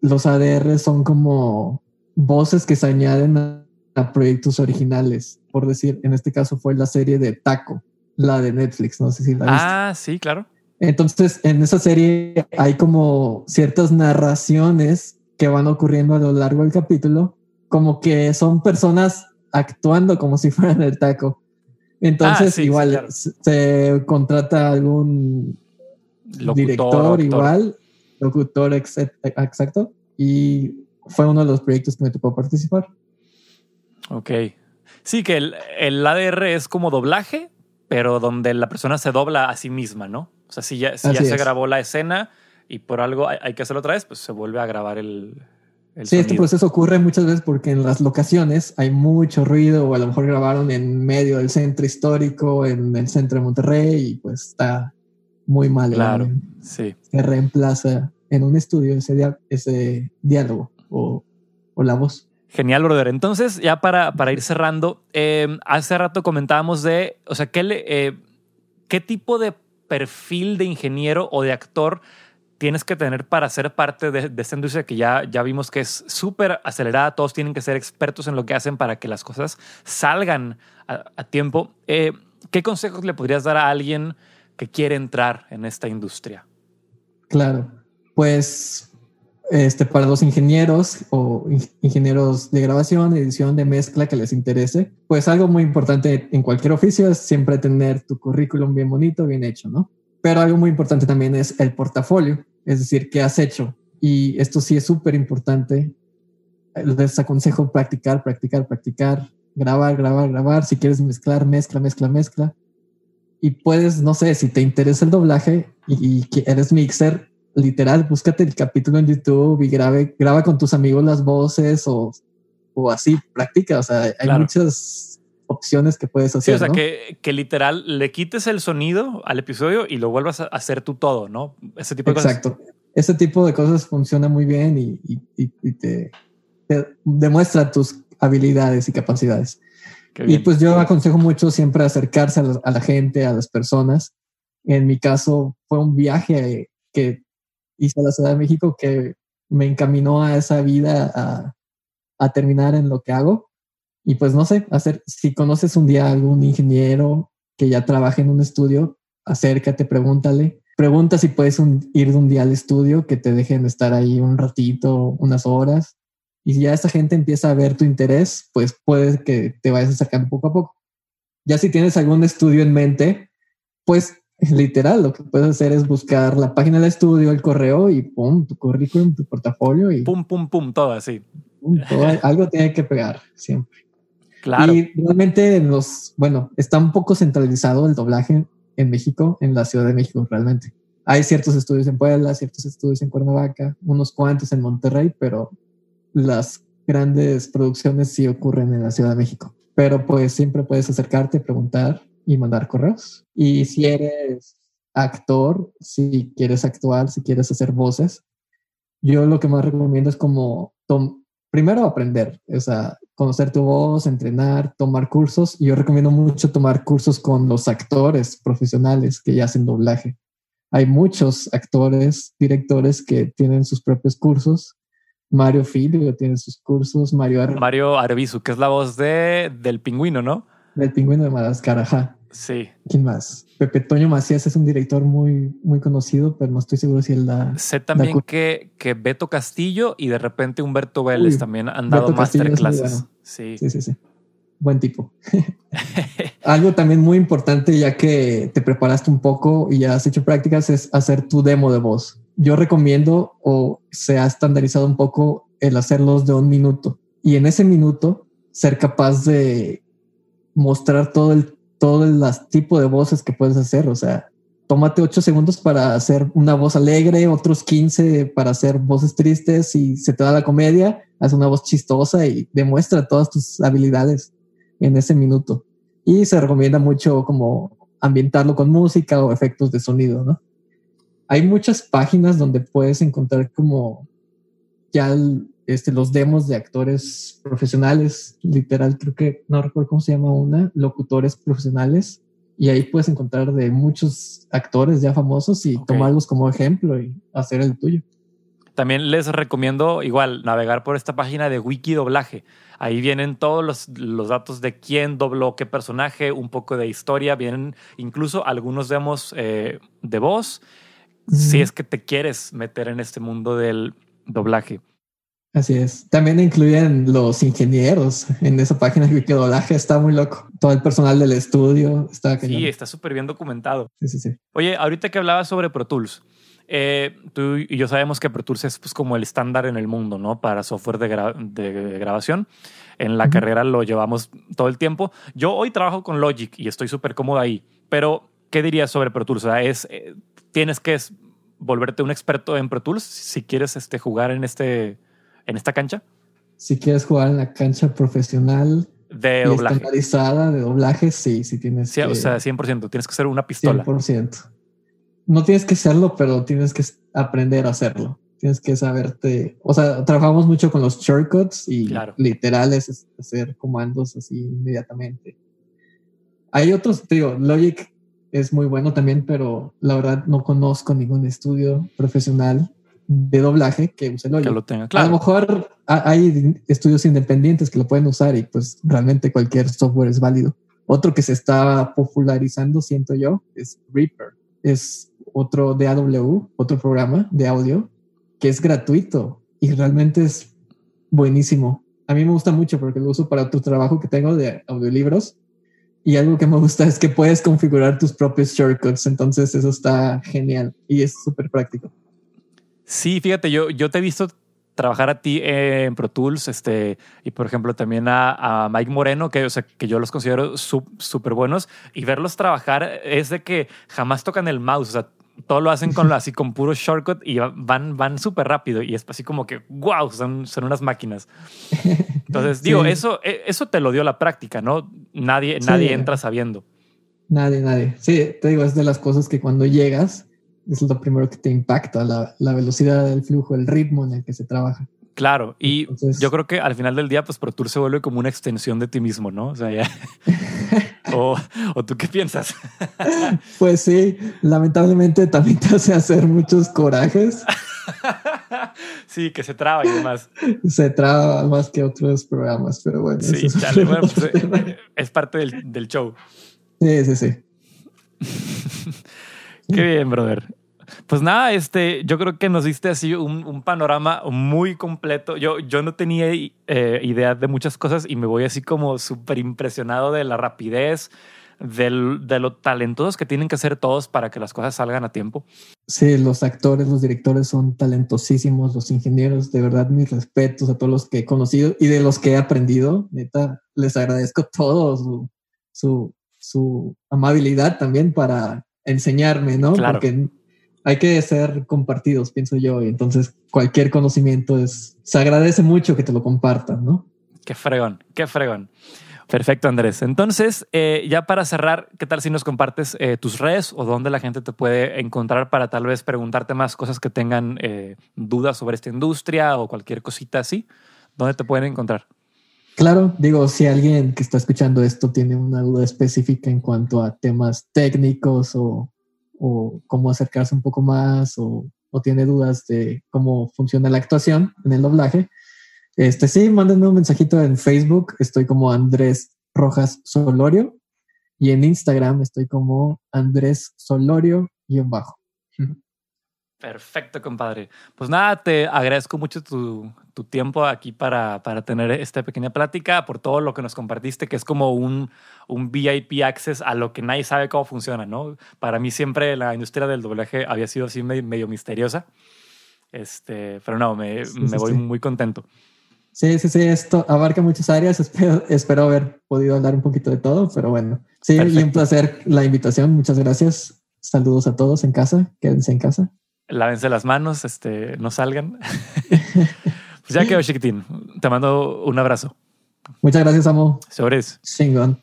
Los ADRs son como voces que se añaden a, proyectos originales. Por decir, en este caso fue la serie de Taco, la de Netflix, no sé si la viste. Ah, sí, claro. Entonces, en esa serie hay como ciertas narraciones que van ocurriendo a lo largo del capítulo, como que son personas actuando como si fueran el taco. Entonces, ah, igual se contrata algún director, igual, locutor exacto, y fue uno de los proyectos que me tocó participar. Ok. Sí, que el, el ADR es como doblaje, pero donde la persona se dobla a sí misma, ¿no? O sea, si ya, si ya se grabó la escena y por algo hay, que hacerlo otra vez, pues se vuelve a grabar el, el sí, este proceso ocurre muchas veces porque en las locaciones hay mucho ruido o a lo mejor grabaron en medio del centro histórico, en el centro de Monterrey y pues está muy mal. Claro, sí. Se reemplaza en un estudio ese, ese diálogo o, o, la voz. Genial, brother. Entonces, ya para, para ir cerrando, eh, hace rato comentábamos de, o sea, ¿qué, le, eh, ¿qué tipo de perfil de ingeniero o de actor tienes que tener para ser parte de, esta industria que ya, ya vimos que es súper acelerada, todos tienen que ser expertos en lo que hacen para que las cosas salgan a, tiempo. Eh, ¿Qué consejos le podrías dar a alguien que quiere entrar en esta industria? Claro, pues este, para los ingenieros o ingenieros de grabación, edición, de mezcla que les interese, pues algo muy importante en cualquier oficio es siempre tener tu currículum bien bonito, bien hecho, ¿no? Pero algo muy importante también es el portafolio, es decir, qué has hecho. Y esto sí es súper importante. Les aconsejo practicar, practicar, practicar, grabar, grabar, grabar. Si quieres mezclar, mezcla, mezcla, mezcla. Y puedes, no sé, si te interesa el doblaje y, y eres mixer, literal, búscate el capítulo en YouTube y grabe, graba con tus amigos las voces o, o así, practica. O sea, hay muchas opciones que puedes hacer. Sí, o sea, que, que, literal le quites el sonido al episodio y lo vuelvas a hacer tú todo, ¿no? Ese tipo de Exacto. cosas. Exacto. Ese tipo de cosas funciona muy bien y, y, y te, demuestra tus habilidades y capacidades. Y pues yo aconsejo mucho siempre acercarse a la, a la, gente, a las personas. En mi caso fue un viaje que hice la Ciudad de México que me encaminó a esa vida a, a terminar en lo que hago. Y pues no sé, hacer, si conoces un día a algún ingeniero que ya trabaja en un estudio, acércate, pregúntale. Pregunta si puedes ir un día al estudio, que te dejen estar ahí un ratito, unas horas. Y si ya esa gente empieza a ver tu interés, pues puede que te vayas acercando poco a poco. Ya si tienes algún estudio en mente, pues literal, lo que puedes hacer es buscar la página del estudio, el correo y pum, tu currículum, tu portafolio y pum, pum, pum, todo así. algo tiene que pegar siempre. Claro. Y realmente en los, bueno, está un poco centralizado el doblaje en México, en la Ciudad de México realmente. Hay ciertos estudios en Puebla, ciertos estudios en Cuernavaca, unos cuantos en Monterrey, pero las grandes producciones sí ocurren en la Ciudad de México. Pero pues siempre puedes acercarte, preguntar y mandar correos. Y si eres actor, si quieres actuar, si quieres hacer voces, yo lo que más recomiendo es como primero aprender, o sea, conocer tu voz, entrenar, tomar cursos. Y yo recomiendo mucho tomar cursos con los actores profesionales que ya hacen doblaje. Hay muchos actores, directores que tienen sus propios cursos. Mario Filio tiene sus cursos, Mario Ar Mario Arbizu, que es la voz de, del pingüino, ¿no? Del pingüino de Madagascar, ajá. Sí. ¿Quién más? Pepe Toño Macías es un director muy, muy conocido, pero no estoy seguro si él da. Sé también que, que Beto Castillo y de repente Humberto Vélez también han dado masterclasses. sí. sí, sí, sí. Buen tipo. Algo también muy importante, ya que te preparaste un poco y ya has hecho prácticas, es hacer tu demo de voz. Yo recomiendo o se ha estandarizado un poco el hacerlos de un minuto y en ese minuto ser capaz de mostrar todo el, todo el tipo de voces que puedes hacer. O sea, tómate ocho segundos para hacer una voz alegre, otros 15 para hacer voces tristes y se te da la comedia, haz una voz chistosa y demuestra todas tus habilidades en ese minuto. Y se recomienda mucho como ambientarlo con música o efectos de sonido, ¿no? Hay muchas páginas donde puedes encontrar como ya este, los demos de actores profesionales, literal, creo que no recuerdo cómo se llama una, locutores profesionales, y ahí puedes encontrar de muchos actores ya famosos y tomarlos como ejemplo y hacer el tuyo. También les recomiendo igual navegar por esta página de Wiki Doblaje. Ahí vienen todos los, los, datos de quién dobló qué personaje, un poco de historia, vienen incluso algunos demos eh, de voz, si es que te quieres meter en este mundo del doblaje. Así es. También incluyen los ingenieros en esa página de doblaje. Está muy loco. Todo el personal del estudio está. Sí, está súper bien documentado. Sí, sí, sí. Oye, ahorita que hablabas sobre Pro Tools, eh, tú y yo sabemos que Pro Tools es pues, como el estándar en el mundo, ¿no? Para software de, grabación. En la carrera lo llevamos todo el tiempo. Yo hoy trabajo con Logic y estoy súper cómodo ahí. Pero, ¿qué dirías sobre Pro Tools? O sea, es, eh, tienes que volverte un experto en Pro Tools si quieres este, jugar en este en esta cancha? Si quieres jugar en la cancha profesional de doblaje. estandarizada de doblaje, sí, sí tienes sí, O sea, 100%, tienes que ser una pistola. 100%. No tienes que serlo, pero tienes que aprender a hacerlo. Tienes que saberte, o sea, trabajamos mucho con los shortcuts y literales, hacer comandos así inmediatamente. Hay otros, digo, Logic es muy bueno también, pero la verdad no conozco ningún estudio profesional de doblaje que use Que lo tenga, claro. A lo mejor hay estudios independientes que lo pueden usar y pues realmente cualquier software es válido. Otro que se está popularizando, siento yo, es Reaper. Es otro de AW, otro programa de audio que es gratuito y realmente es buenísimo. A mí me gusta mucho porque lo uso para otro trabajo que tengo de audiolibros y algo que me gusta es que puedes configurar tus propios shortcuts, entonces eso está genial y es súper práctico. Sí, fíjate, yo, yo te he visto trabajar a ti en Pro Tools, este, y por ejemplo también a, Mike Moreno, que, o sea, que yo los considero súper buenos, y verlos trabajar es de que jamás tocan el mouse, o sea, todo lo hacen con así con puro shortcut y van, van súper rápido y es así como que wow, son, son unas máquinas. Entonces, digo, eso, e, eso te lo dio la práctica, ¿no? Nadie, nadie entra sabiendo. Nadie, nadie. Sí, te digo, es de las cosas que cuando llegas es lo primero que te impacta, la, la, velocidad del flujo, el ritmo en el que se trabaja. Claro, y yo creo que al final del día, pues Pro Tour se vuelve como una extensión de ti mismo, ¿no? O sea, ya. o, o, tú qué piensas? pues sí, lamentablemente también te hace hacer muchos corajes. sí, que se traba y demás. Se traba más que otros programas, pero bueno. Sí, es, bueno, pues, eh, es parte del, del show. Sí, sí, sí. Qué bien, brother. Pues nada, este, yo creo que nos diste así un, panorama muy completo. Yo, yo no tenía eh, idea de muchas cosas y me voy así como súper impresionado de la rapidez, del, de lo talentosos que tienen que ser todos para que las cosas salgan a tiempo. Sí, los actores, los directores son talentosísimos, los ingenieros, de verdad mis respetos a todos los que he conocido y de los que he aprendido. Neta, les agradezco todo su, su, su amabilidad también para enseñarme, ¿no? Claro. Porque hay que ser compartidos, pienso yo, y entonces cualquier conocimiento es, se agradece mucho que te lo compartan, ¿no? Qué fregón, qué fregón. Perfecto, Andrés. Entonces, eh, ya para cerrar, ¿qué tal si nos compartes eh, tus redes o dónde la gente te puede encontrar para tal vez preguntarte más cosas que tengan eh, dudas sobre esta industria o cualquier cosita así? ¿Dónde te pueden encontrar? Claro, digo, si alguien que está escuchando esto tiene una duda específica en cuanto a temas técnicos o o cómo acercarse un poco más o, tiene dudas de cómo funciona la actuación en el doblaje, este sí, mándenme un mensajito en Facebook. Estoy como Andrés Rojas Solorio y en Instagram estoy como Andrés Solorio-bajo. Perfecto, compadre. Pues nada, te agradezco mucho tu, tiempo aquí para, para, tener esta pequeña plática, por todo lo que nos compartiste, que es como un, un VIP access a lo que nadie sabe cómo funciona, ¿no? Para mí siempre la industria del doblaje había sido así medio, misteriosa. Este, pero no, me, me voy muy contento. Sí, sí, sí, esto abarca muchas áreas. Espero, espero haber podido hablar un poquito de todo, pero bueno. Sí, y un placer la invitación. Muchas gracias. Saludos a todos en casa. Quédense en casa. Lávense las manos, este, no salgan. pues ya quedó, chiquitín. Te mando un abrazo. Muchas gracias, Amo. Sobres. Chingón.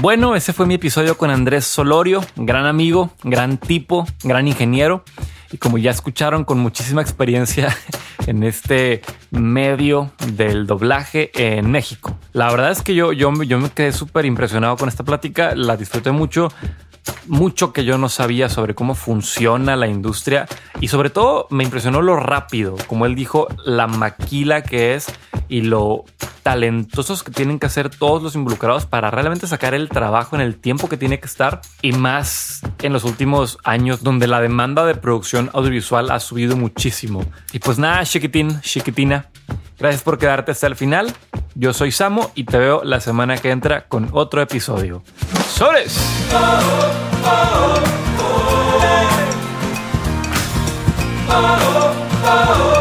Bueno, ese fue mi episodio con Andrés Solorio, gran amigo, gran tipo, gran ingeniero y como ya escucharon con muchísima experiencia en este medio del doblaje en México. La verdad es que yo, yo, yo me quedé súper impresionado con esta plática, la disfruté mucho mucho que yo no sabía sobre cómo funciona la industria y sobre todo me impresionó lo rápido, como él dijo, la maquila que es y lo talentosos que tienen que hacer todos los involucrados para realmente sacar el trabajo en el tiempo que tiene que estar y más en los últimos años donde la demanda de producción audiovisual ha subido muchísimo. Y pues nada, chiquitín, chiquitina, gracias por quedarte hasta el final. Yo soy Samo y te veo la semana que entra con otro episodio. ¡Soles! oh, oh, oh.